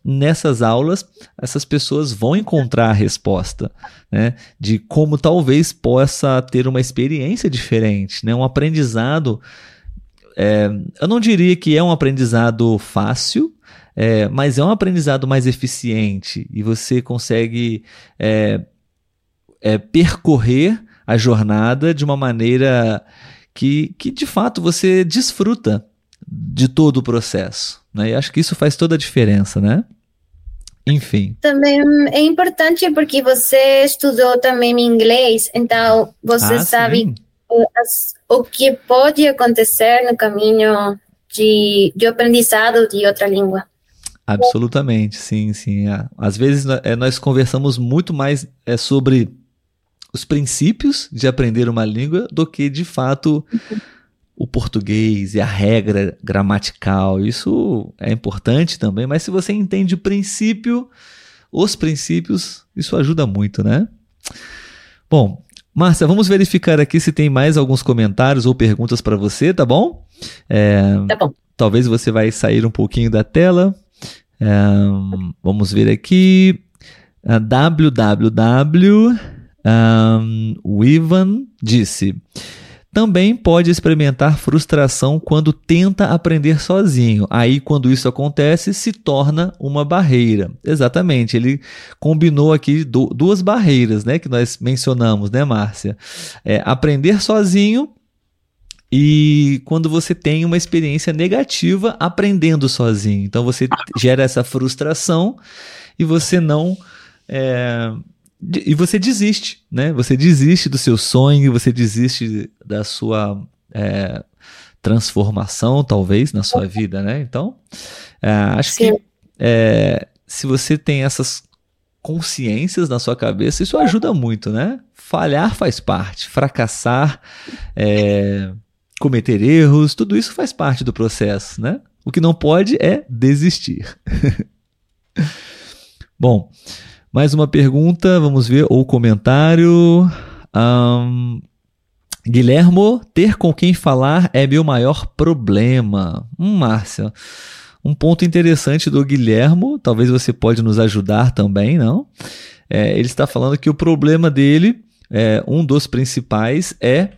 nessas aulas essas pessoas vão encontrar a resposta, né, de como talvez possa ter uma experiência diferente, né, um aprendizado. É, eu não diria que é um aprendizado fácil, é, mas é um aprendizado mais eficiente e você consegue é, é percorrer a jornada de uma maneira que, que de fato você desfruta de todo o processo. Né? E acho que isso faz toda a diferença, né? Enfim. Também é importante porque você estudou também inglês, então você ah, sabe as, o que pode acontecer no caminho de, de aprendizado de outra língua. Absolutamente, sim, sim. Às vezes é, nós conversamos muito mais é, sobre os princípios de aprender uma língua do que de fato o português e a regra gramatical. Isso é importante também, mas se você entende o princípio, os princípios, isso ajuda muito, né? Bom, Márcia, vamos verificar aqui se tem mais alguns comentários ou perguntas para você, tá bom? É, tá bom. talvez você vai sair um pouquinho da tela. Um, vamos ver aqui. Uh, www. Um, o Ivan disse. Também pode experimentar frustração quando tenta aprender sozinho. Aí, quando isso acontece, se torna uma barreira. Exatamente, ele combinou aqui duas barreiras, né, que nós mencionamos, né, Márcia? É, aprender sozinho e quando você tem uma experiência negativa aprendendo sozinho. Então você gera essa frustração e você não. É, e você desiste, né? Você desiste do seu sonho, você desiste da sua é, transformação, talvez, na sua vida, né? Então, é, acho Sim. que é, se você tem essas consciências na sua cabeça, isso ajuda muito, né? Falhar faz parte, fracassar, é, cometer erros, tudo isso faz parte do processo, né? O que não pode é desistir. [laughs] Bom, mais uma pergunta, vamos ver, ou comentário. Um, Guilhermo, ter com quem falar é meu maior problema. Hum, Márcia, um ponto interessante do Guilhermo, talvez você pode nos ajudar também, não? É, ele está falando que o problema dele, é, um dos principais, é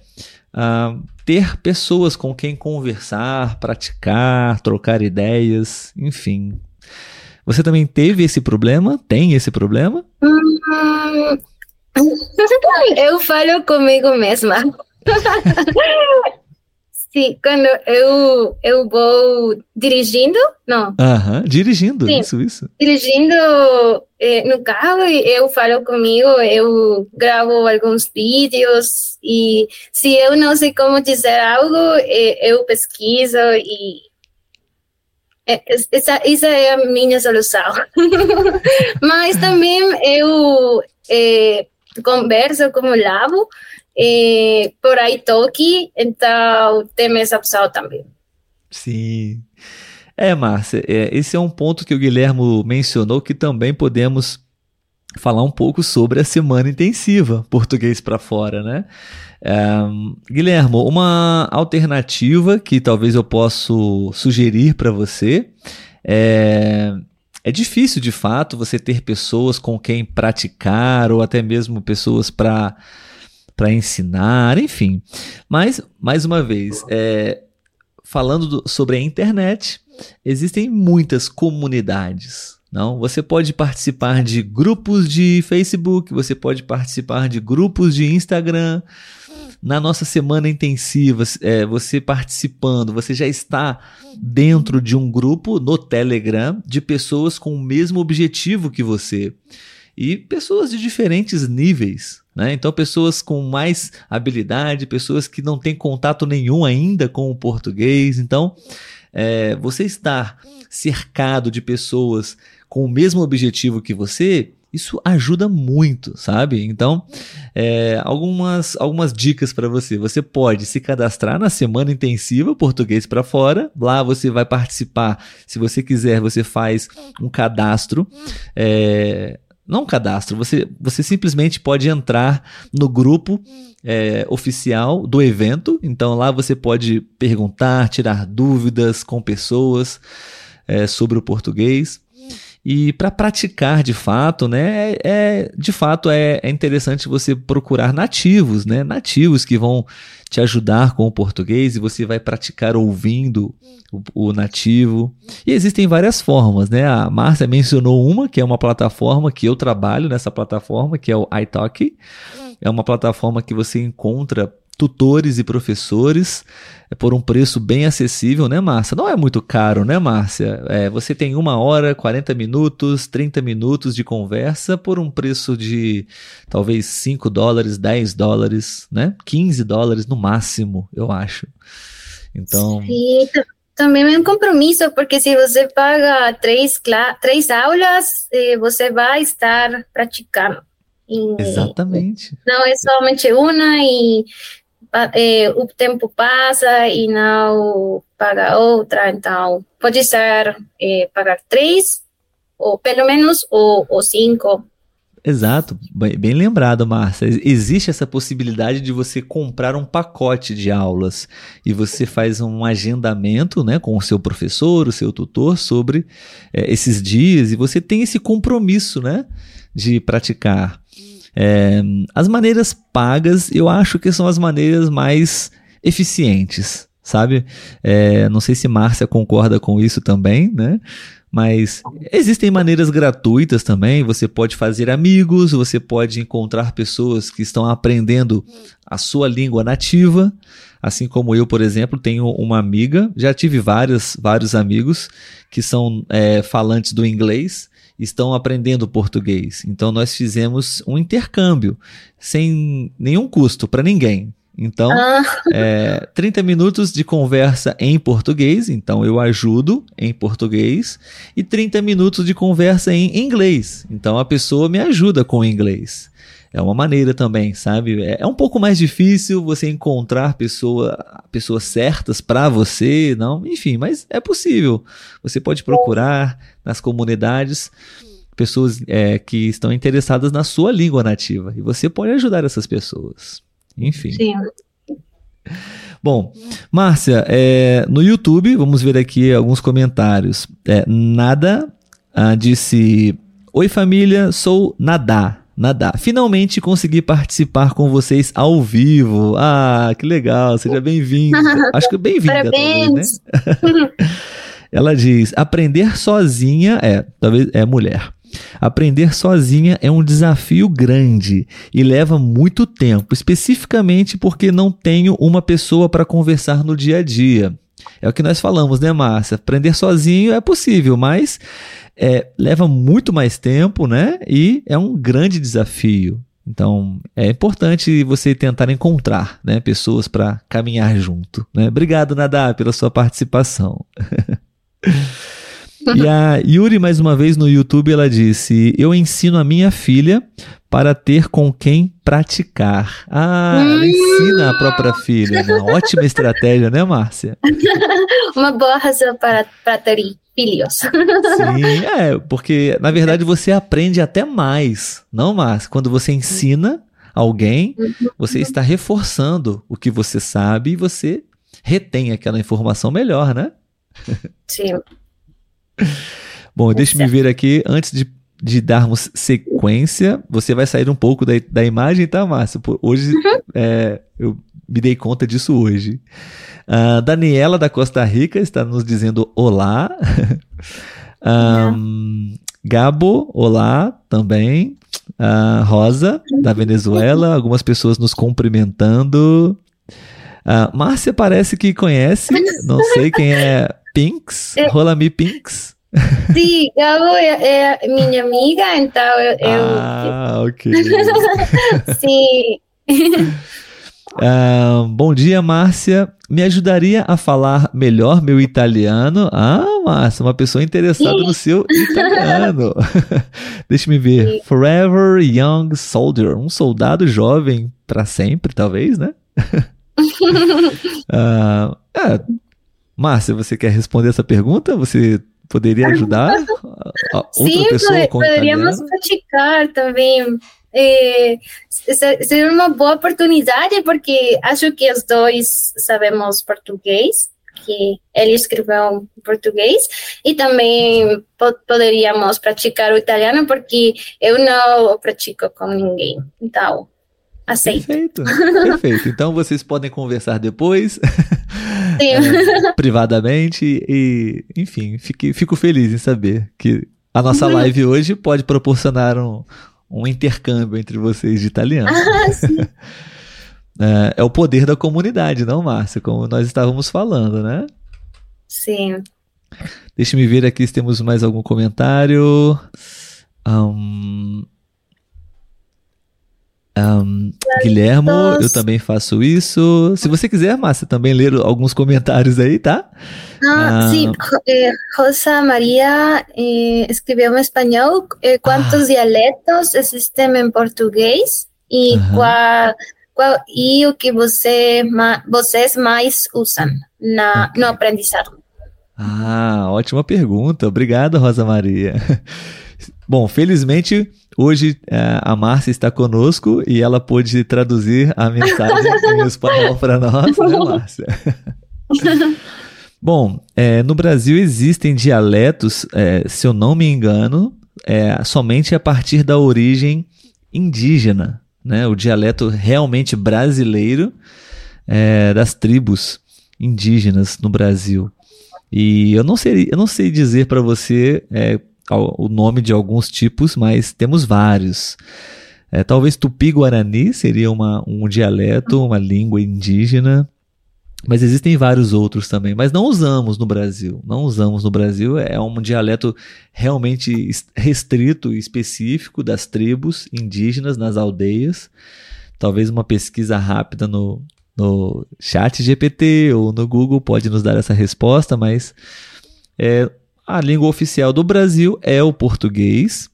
uh, ter pessoas com quem conversar, praticar, trocar ideias, enfim. Você também teve esse problema? Tem esse problema? Hum, [laughs] eu falo comigo mesma. [laughs] Sim, quando eu, eu vou dirigindo, não. Aham, dirigindo, Sim, isso, isso. Dirigindo eh, no carro, eu falo comigo, eu gravo alguns vídeos e se eu não sei como dizer algo, eh, eu pesquiso e essa, essa é a minha solução. [laughs] Mas também eu é, converso com o Lavo, é, por aí toque, então tem essa opção também. Sim. É, Márcia, é, esse é um ponto que o Guilhermo mencionou que também podemos falar um pouco sobre a semana intensiva português para fora, né? Um, Guilhermo, uma alternativa que talvez eu possa sugerir para você é, é difícil de fato você ter pessoas com quem praticar ou até mesmo pessoas para para ensinar, enfim. Mas mais uma vez, é, falando do, sobre a internet, existem muitas comunidades. Não, você pode participar de grupos de Facebook, você pode participar de grupos de Instagram, na nossa semana intensiva, é, você participando, você já está dentro de um grupo no Telegram de pessoas com o mesmo objetivo que você. E pessoas de diferentes níveis. Né? Então, pessoas com mais habilidade, pessoas que não têm contato nenhum ainda com o português. Então, é, você estar cercado de pessoas com o mesmo objetivo que você isso ajuda muito, sabe? Então, é, algumas, algumas dicas para você. Você pode se cadastrar na Semana Intensiva Português para Fora. Lá você vai participar. Se você quiser, você faz um cadastro. É, não um cadastro, você, você simplesmente pode entrar no grupo é, oficial do evento. Então lá você pode perguntar, tirar dúvidas com pessoas é, sobre o português. E para praticar de fato, né, é, é de fato é, é, interessante você procurar nativos, né, nativos que vão te ajudar com o português e você vai praticar ouvindo o, o nativo. E existem várias formas, né? A Márcia mencionou uma que é uma plataforma que eu trabalho nessa plataforma, que é o iTalk. É uma plataforma que você encontra tutores e professores é por um preço bem acessível, né, Márcia? Não é muito caro, né, Márcia? É, você tem uma hora, 40 minutos, 30 minutos de conversa por um preço de talvez 5 dólares, 10 dólares, né? 15 dólares no máximo, eu acho. Então. Sim, também é um compromisso, porque se você paga três, três aulas, você vai estar praticando. E Exatamente. Não é somente uma e é, o tempo passa e não paga outra, então pode ser é, pagar três, ou pelo menos, ou, ou cinco. Exato, bem, bem lembrado, Márcia. Existe essa possibilidade de você comprar um pacote de aulas e você faz um agendamento né, com o seu professor, o seu tutor sobre é, esses dias e você tem esse compromisso né, de praticar. É, as maneiras pagas eu acho que são as maneiras mais eficientes, sabe? É, não sei se Márcia concorda com isso também, né? Mas existem maneiras gratuitas também. Você pode fazer amigos, você pode encontrar pessoas que estão aprendendo a sua língua nativa. Assim como eu, por exemplo, tenho uma amiga, já tive vários, vários amigos que são é, falantes do inglês, estão aprendendo português. Então nós fizemos um intercâmbio sem nenhum custo para ninguém. Então, ah. [laughs] é, 30 minutos de conversa em português, então eu ajudo em português, e 30 minutos de conversa em inglês, então a pessoa me ajuda com o inglês. É uma maneira também, sabe? É, é um pouco mais difícil você encontrar pessoa, pessoas certas para você, não, enfim, mas é possível. Você pode procurar nas comunidades pessoas é, que estão interessadas na sua língua nativa e você pode ajudar essas pessoas. Enfim. Sim. Bom, Márcia, é, no YouTube, vamos ver aqui alguns comentários. É, Nada ah, disse: Oi família, sou Nadá. Nadá. Finalmente consegui participar com vocês ao vivo. Ah, que legal, seja bem-vindo. [laughs] Acho que bem-vinda, talvez, né? [laughs] Ela diz: aprender sozinha é, talvez é mulher. Aprender sozinha é um desafio grande e leva muito tempo, especificamente porque não tenho uma pessoa para conversar no dia a dia. É o que nós falamos, né, Márcia? Aprender sozinho é possível, mas é, leva muito mais tempo, né? E é um grande desafio. Então, é importante você tentar encontrar né, pessoas para caminhar junto. Né? Obrigado, Nadá, pela sua participação. [laughs] E a Yuri, mais uma vez no YouTube, ela disse: Eu ensino a minha filha para ter com quem praticar. Ah, ela ensina a própria filha. Uma [laughs] ótima estratégia, né, Márcia? [laughs] Uma boa razão para, para ter filhos. Sim, [laughs] é, porque na verdade você aprende até mais, não, Márcia? Quando você ensina alguém, você está reforçando o que você sabe e você retém aquela informação melhor, né? Sim. [laughs] Bom, deixe-me ver aqui, antes de, de darmos sequência, você vai sair um pouco da, da imagem, tá, Márcia? Hoje, uhum. é, eu me dei conta disso hoje. Uh, Daniela, da Costa Rica, está nos dizendo olá. [laughs] um, Gabo, olá também. Uh, Rosa, da Venezuela, algumas pessoas nos cumprimentando. Uh, Márcia parece que conhece, não sei quem é [laughs] Pinks? É. Rolami Pinks? Sim, Gabo é, é, minha amiga, então eu. Ah, ok. [laughs] Sim. Uh, [laughs] bom dia, Márcia. Me ajudaria a falar melhor meu italiano? Ah, Márcia, uma pessoa interessada Sim. no seu italiano. [laughs] Deixa-me ver. Sim. Forever Young Soldier. Um soldado jovem para sempre, talvez, né? uh, é, Márcia, você quer responder essa pergunta? Você poderia ajudar outra Sim, pessoa com poderíamos praticar também. É, seria uma boa oportunidade, porque acho que os dois sabemos português, que ele escreveu em português, e também po poderíamos praticar o italiano, porque eu não pratico com ninguém. Então, aceito. Perfeito, perfeito. [laughs] Então vocês podem conversar depois. [laughs] é, privadamente e, enfim, fique, fico feliz em saber que a nossa uhum. live hoje pode proporcionar um, um intercâmbio entre vocês de italiano. Ah, sim. [laughs] é, é o poder da comunidade, não, Márcia? Como nós estávamos falando, né? Sim. Deixa-me ver aqui se temos mais algum comentário. Um, um, Guilhermo, eu também faço isso. Se você quiser, Márcia, também ler alguns comentários aí, tá? Ah, ah. sim. Eh, Rosa Maria eh, escreveu em espanhol eh, quantos ah. dialetos existem em português e qual, qual e o que você, vocês mais usam na, okay. no aprendizado. Ah, ótima pergunta. Obrigado, Rosa Maria. [laughs] Bom, felizmente hoje é, a Márcia está conosco e ela pôde traduzir a mensagem em espanhol para nós, né, [laughs] Márcia? Bom, é, no Brasil existem dialetos, é, se eu não me engano, é, somente a partir da origem indígena, né? O dialeto realmente brasileiro é, das tribos indígenas no Brasil. E eu não sei, eu não sei dizer para você é, o nome de alguns tipos, mas temos vários. É, talvez tupi-guarani seria uma, um dialeto, uma língua indígena. Mas existem vários outros também, mas não usamos no Brasil. Não usamos no Brasil, é um dialeto realmente restrito e específico das tribos indígenas nas aldeias. Talvez uma pesquisa rápida no, no chat GPT ou no Google pode nos dar essa resposta, mas é, a língua oficial do Brasil é o português.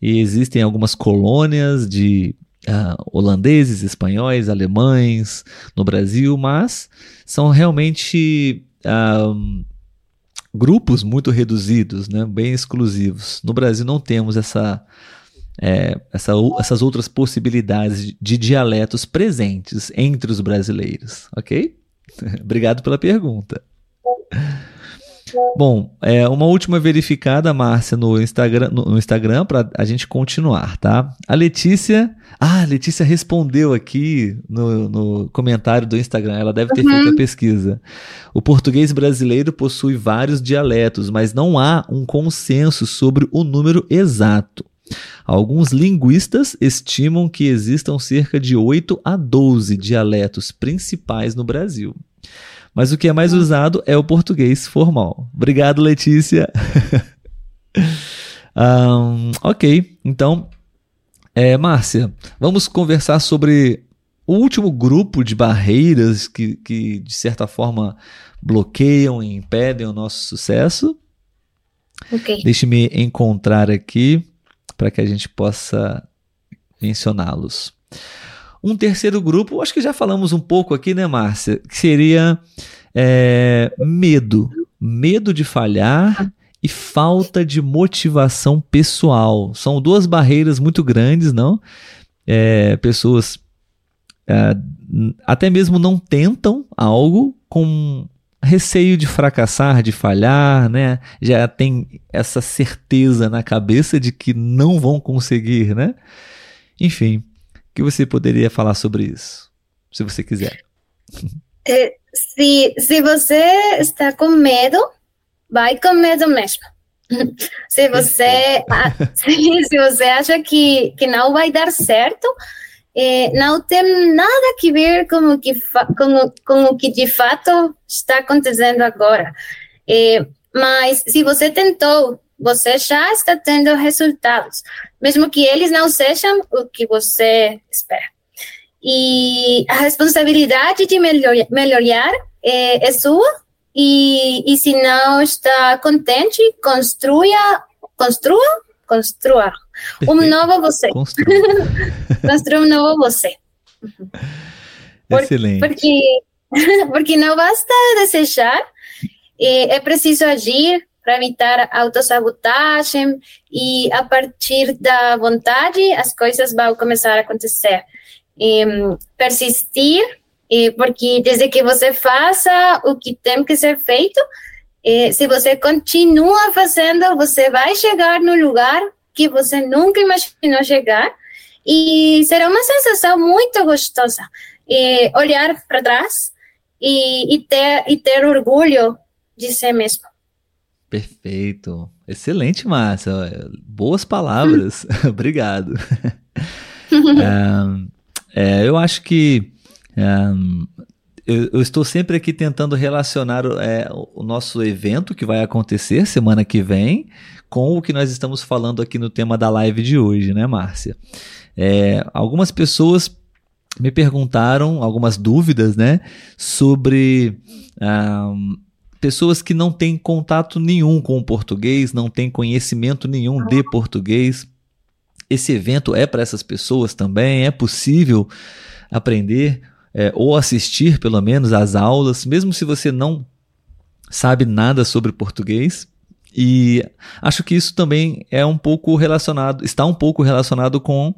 E existem algumas colônias de uh, holandeses, espanhóis, alemães no Brasil, mas são realmente uh, grupos muito reduzidos, né, bem exclusivos. No Brasil não temos essa, é, essa, essas outras possibilidades de dialetos presentes entre os brasileiros, ok? [laughs] Obrigado pela pergunta. Bom, é, uma última verificada, Márcia, no Instagram, no, no Instagram para a gente continuar, tá? A Letícia. Ah, a Letícia respondeu aqui no, no comentário do Instagram. Ela deve ter uhum. feito a pesquisa. O português brasileiro possui vários dialetos, mas não há um consenso sobre o número exato. Alguns linguistas estimam que existam cerca de 8 a 12 dialetos principais no Brasil. Mas o que é mais usado é o português formal. Obrigado, Letícia. [laughs] um, ok, então, é, Márcia, vamos conversar sobre o último grupo de barreiras que, que, de certa forma, bloqueiam e impedem o nosso sucesso. Ok. Deixe-me encontrar aqui para que a gente possa mencioná-los. Um terceiro grupo, acho que já falamos um pouco aqui, né, Márcia? Que seria é, medo. Medo de falhar e falta de motivação pessoal. São duas barreiras muito grandes, não? É, pessoas é, até mesmo não tentam algo com receio de fracassar, de falhar, né? Já tem essa certeza na cabeça de que não vão conseguir, né? Enfim, que você poderia falar sobre isso, se você quiser? É, se, se você está com medo, vai com medo mesmo. [laughs] se você [laughs] se, se você acha que, que não vai dar certo, é, não tem nada a ver com o que, com, com o que de fato está acontecendo agora. É, mas se você tentou você já está tendo resultados, mesmo que eles não sejam o que você espera. E a responsabilidade de melhorar, melhorar é, é sua, e, e se não está contente, construa, construa, construa um [laughs] novo você. [laughs] Construa um novo você. Por, Excelente. Porque, [laughs] porque não basta desejar, é, é preciso agir, para evitar autossabotagem e a partir da vontade as coisas vão começar a acontecer. E, persistir, e, porque desde que você faça o que tem que ser feito, e, se você continua fazendo, você vai chegar no lugar que você nunca imaginou chegar e será uma sensação muito gostosa. Olhar para trás e, e, ter, e ter orgulho de si mesmo. Perfeito. Excelente, Márcia. Boas palavras. [laughs] Obrigado. [laughs] é, eu acho que eu, eu, estou sempre aqui tentando relacionar é, o nosso evento que vai acontecer semana que vem com o que nós estamos falando aqui no tema da live de hoje, né, Márcia? É, algumas pessoas me perguntaram algumas dúvidas, né, sobre um, pessoas que não têm contato nenhum com o português, não têm conhecimento nenhum de português. Esse evento é para essas pessoas também, é possível aprender é, ou assistir pelo menos às aulas, mesmo se você não sabe nada sobre português. E acho que isso também é um pouco relacionado, está um pouco relacionado com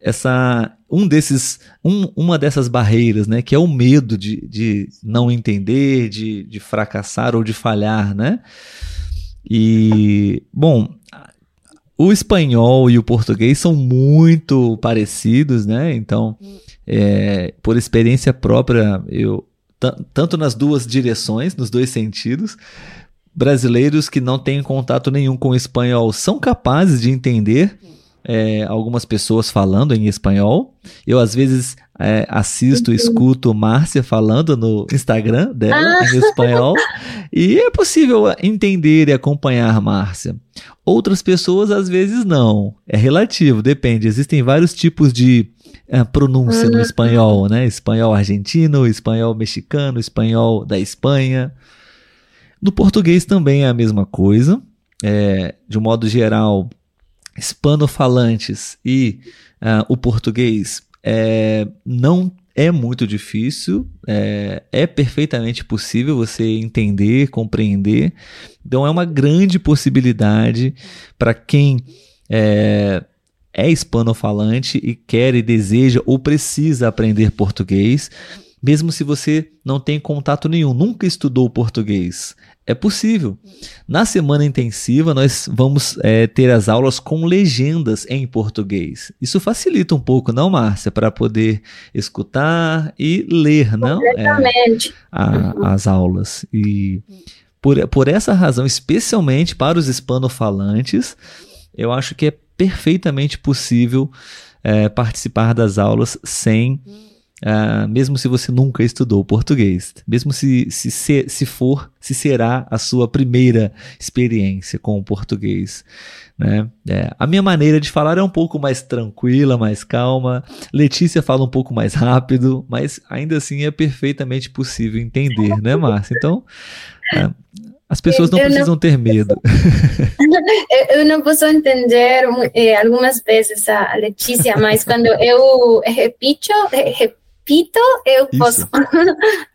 essa um desses um, uma dessas barreiras, né, que é o medo de, de não entender, de, de fracassar ou de falhar, né? E bom, o espanhol e o português são muito parecidos, né? Então, é, por experiência própria, eu tanto nas duas direções, nos dois sentidos, brasileiros que não têm contato nenhum com o espanhol são capazes de entender é, algumas pessoas falando em espanhol. Eu, às vezes, é, assisto, escuto Márcia falando no Instagram dela ah. em espanhol [laughs] e é possível entender e acompanhar Márcia. Outras pessoas, às vezes, não. É relativo, depende. Existem vários tipos de é, pronúncia no espanhol, né? Espanhol argentino, espanhol mexicano, espanhol da Espanha. No português também é a mesma coisa. É, de um modo geral, hispanofalantes e uh, o português é, não é muito difícil, é, é, perfeitamente possível você entender, compreender. Então é uma grande possibilidade para quem é, é hispanofalante e quer e deseja ou precisa aprender português, mesmo se você não tem contato nenhum, nunca estudou português. É possível. Na semana intensiva, nós vamos é, ter as aulas com legendas em português. Isso facilita um pouco, não, Márcia, para poder escutar e ler, não? É, a, as aulas. E por, por essa razão, especialmente para os hispanofalantes, eu acho que é perfeitamente possível é, participar das aulas sem Uh, mesmo se você nunca estudou português, mesmo se, se, se, se for, se será a sua primeira experiência com o português. Né? É, a minha maneira de falar é um pouco mais tranquila, mais calma. Letícia fala um pouco mais rápido, mas ainda assim é perfeitamente possível entender, né, Márcia? Então, é, as pessoas não eu precisam não, ter medo. [laughs] eu não posso entender eh, algumas vezes a Letícia, mas quando eu repito, repito repito, eu Isso. posso. [laughs]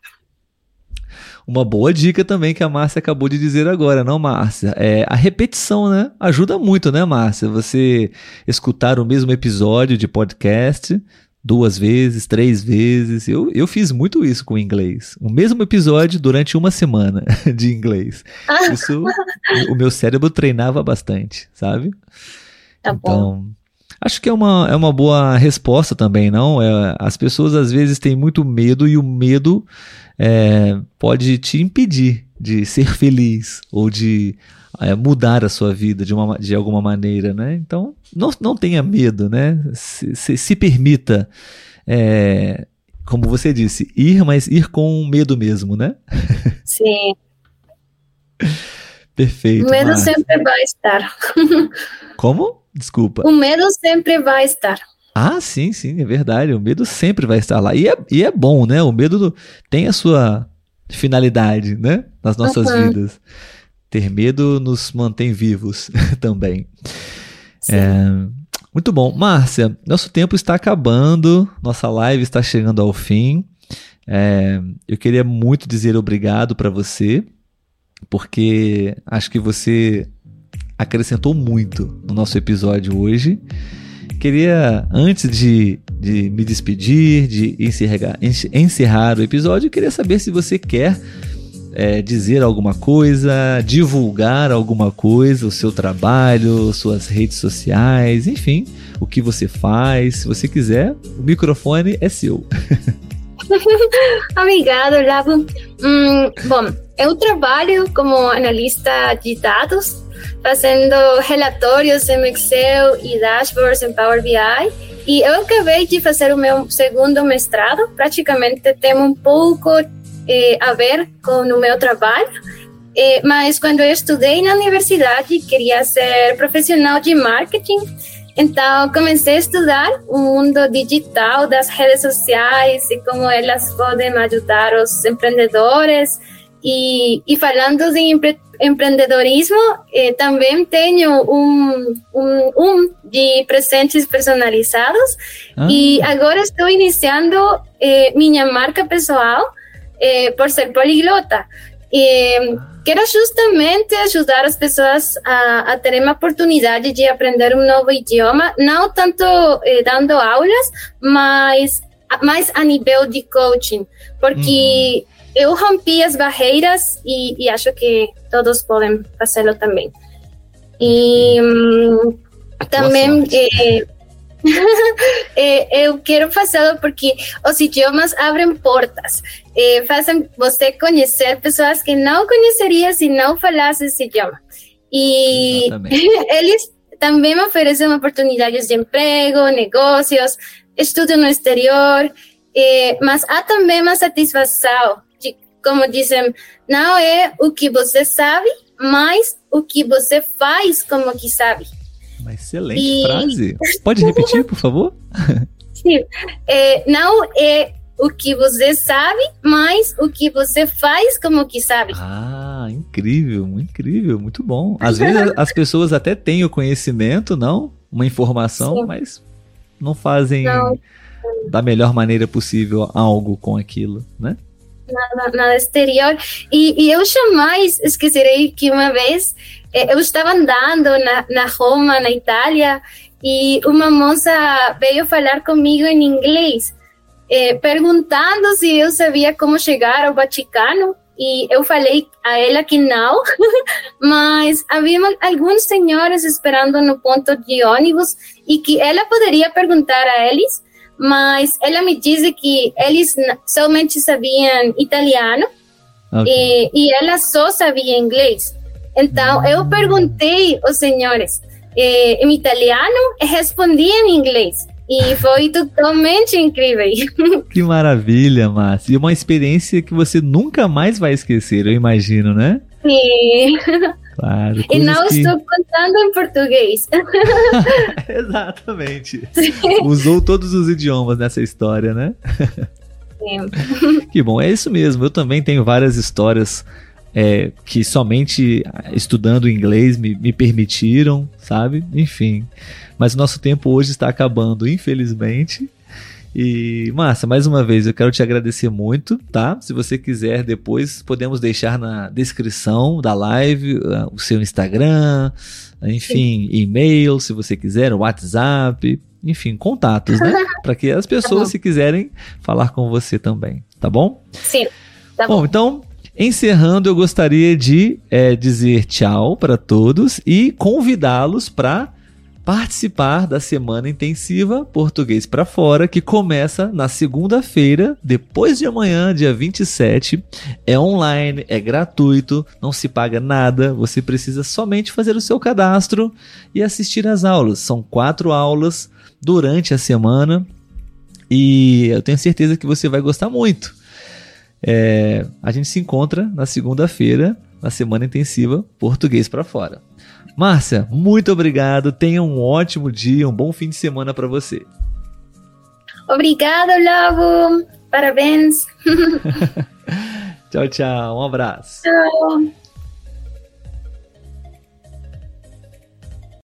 Uma boa dica também que a Márcia acabou de dizer agora, não, Márcia? É a repetição, né? Ajuda muito, né, Márcia? Você escutar o mesmo episódio de podcast duas vezes, três vezes. Eu, eu fiz muito isso com inglês. O mesmo episódio durante uma semana [laughs] de inglês. Isso, o meu cérebro treinava bastante, sabe? Tá então, bom. Acho que é uma, é uma boa resposta também, não? É, as pessoas às vezes têm muito medo e o medo é, pode te impedir de [laughs] ser feliz ou de é, mudar a sua vida de, uma, de alguma maneira, né? Então, não, não tenha medo, né? Se, se, se permita, é, como você disse, ir, mas ir com medo mesmo, né? [laughs] Sim. Perfeito. O medo Marcia. sempre vai estar. [laughs] Como? Desculpa. O medo sempre vai estar. Ah, sim, sim, é verdade. O medo sempre vai estar lá. E é, e é bom, né? O medo tem a sua finalidade, né? Nas nossas uhum. vidas. Ter medo nos mantém vivos [laughs] também. É, muito bom. Márcia, nosso tempo está acabando, nossa live está chegando ao fim. É, eu queria muito dizer obrigado para você, porque acho que você acrescentou muito no nosso episódio hoje. Queria, antes de, de me despedir, de encerrar, encerrar o episódio, queria saber se você quer é, dizer alguma coisa, divulgar alguma coisa, o seu trabalho, suas redes sociais, enfim, o que você faz. Se você quiser, o microfone é seu. [laughs] Obrigado, Lavo. Hum, bom, eu trabalho como analista de dados fazendo relatórios em Excel e dashboards em Power BI. E eu acabei de fazer o meu segundo mestrado, praticamente tem um pouco eh, a ver com o meu trabalho. Eh, mas quando eu estudei na universidade, queria ser profissional de marketing. Então, comecei a estudar o mundo digital das redes sociais e como elas podem ajudar os empreendedores. E, e falando de empre empreendedorismo, eh, também tenho um, um, um, de presentes personalizados ah. e agora estou iniciando eh, minha marca pessoal eh, por ser poliglota. E quero justamente ajudar as pessoas a, a terem a oportunidade de aprender um novo idioma, não tanto eh, dando aulas, mas mais a nível de coaching, porque uhum. Eu rompi as barreiras e, e, acho que todos podem fazê-lo também. E hum, também eh, [laughs] eh, eu quero fazê-lo porque os idiomas abrem portas, eh, fazem você conhecer pessoas que não conheceria se não falasse esse idioma. E [laughs] eles também me oferecem oportunidades de emprego, negócios, estudo no exterior, mas há também uma satisfação como dizem, não é o que você sabe, mas o que você faz como que sabe. Uma excelente e... frase. Pode repetir, por favor? [laughs] Sim. É, não é o que você sabe, mas o que você faz como que sabe. Ah, incrível, incrível, muito bom. Às vezes as pessoas até têm o conhecimento, não? Uma informação, Sim. mas não fazem não. da melhor maneira possível algo com aquilo, né? Nada, exterior. E, e, eu jamais esquecerei que uma vez eh, eu estava andando na, na Roma, na Itália, e uma moça veio falar comigo em inglês, eh, perguntando se eu sabia como chegar ao Vaticano. E eu falei a ela que não, [laughs] mas havia alguns senhores esperando no ponto de ônibus e que ela poderia perguntar a eles, mas ela me disse que eles somente sabiam italiano okay. e, e ela só sabia inglês. Então eu perguntei aos senhores eh, em italiano e respondiam em inglês. E foi totalmente incrível. [laughs] Que maravilha, Márcia. E uma experiência que você nunca mais vai esquecer, eu imagino, né? Sim. [laughs] Claro. E não que... estou contando em português. [laughs] [laughs] Exatamente. Usou todos os idiomas nessa história, né? Sim. [laughs] Que bom, é isso mesmo. Eu também tenho várias histórias é, que somente estudando inglês me, me permitiram, sabe? Enfim. Mas o nosso tempo hoje está acabando, infelizmente. E, Márcia, mais uma vez eu quero te agradecer muito, tá? Se você quiser, depois podemos deixar na descrição da live uh, o seu Instagram, enfim, e-mail, se você quiser, WhatsApp, enfim, contatos, né? [laughs] Para que as pessoas, tá se quiserem, falar com você também, tá bom? Sim. Tá bom. bom, então Encerrando, eu gostaria de é, dizer tchau para todos e convidá-los para participar da semana intensiva Português para Fora, que começa na segunda-feira, depois de amanhã, dia 27. É online, é gratuito, não se paga nada, você precisa somente fazer o seu cadastro e assistir às aulas. São quatro aulas durante a semana e eu tenho certeza que você vai gostar muito. É, a gente se encontra na segunda-feira, na semana intensiva Português para Fora. Márcia, muito obrigado. Tenha um ótimo dia, um bom fim de semana para você. Obrigada, Lavo. Parabéns. [laughs] [laughs] tchau, tchau. Um abraço. Tchau.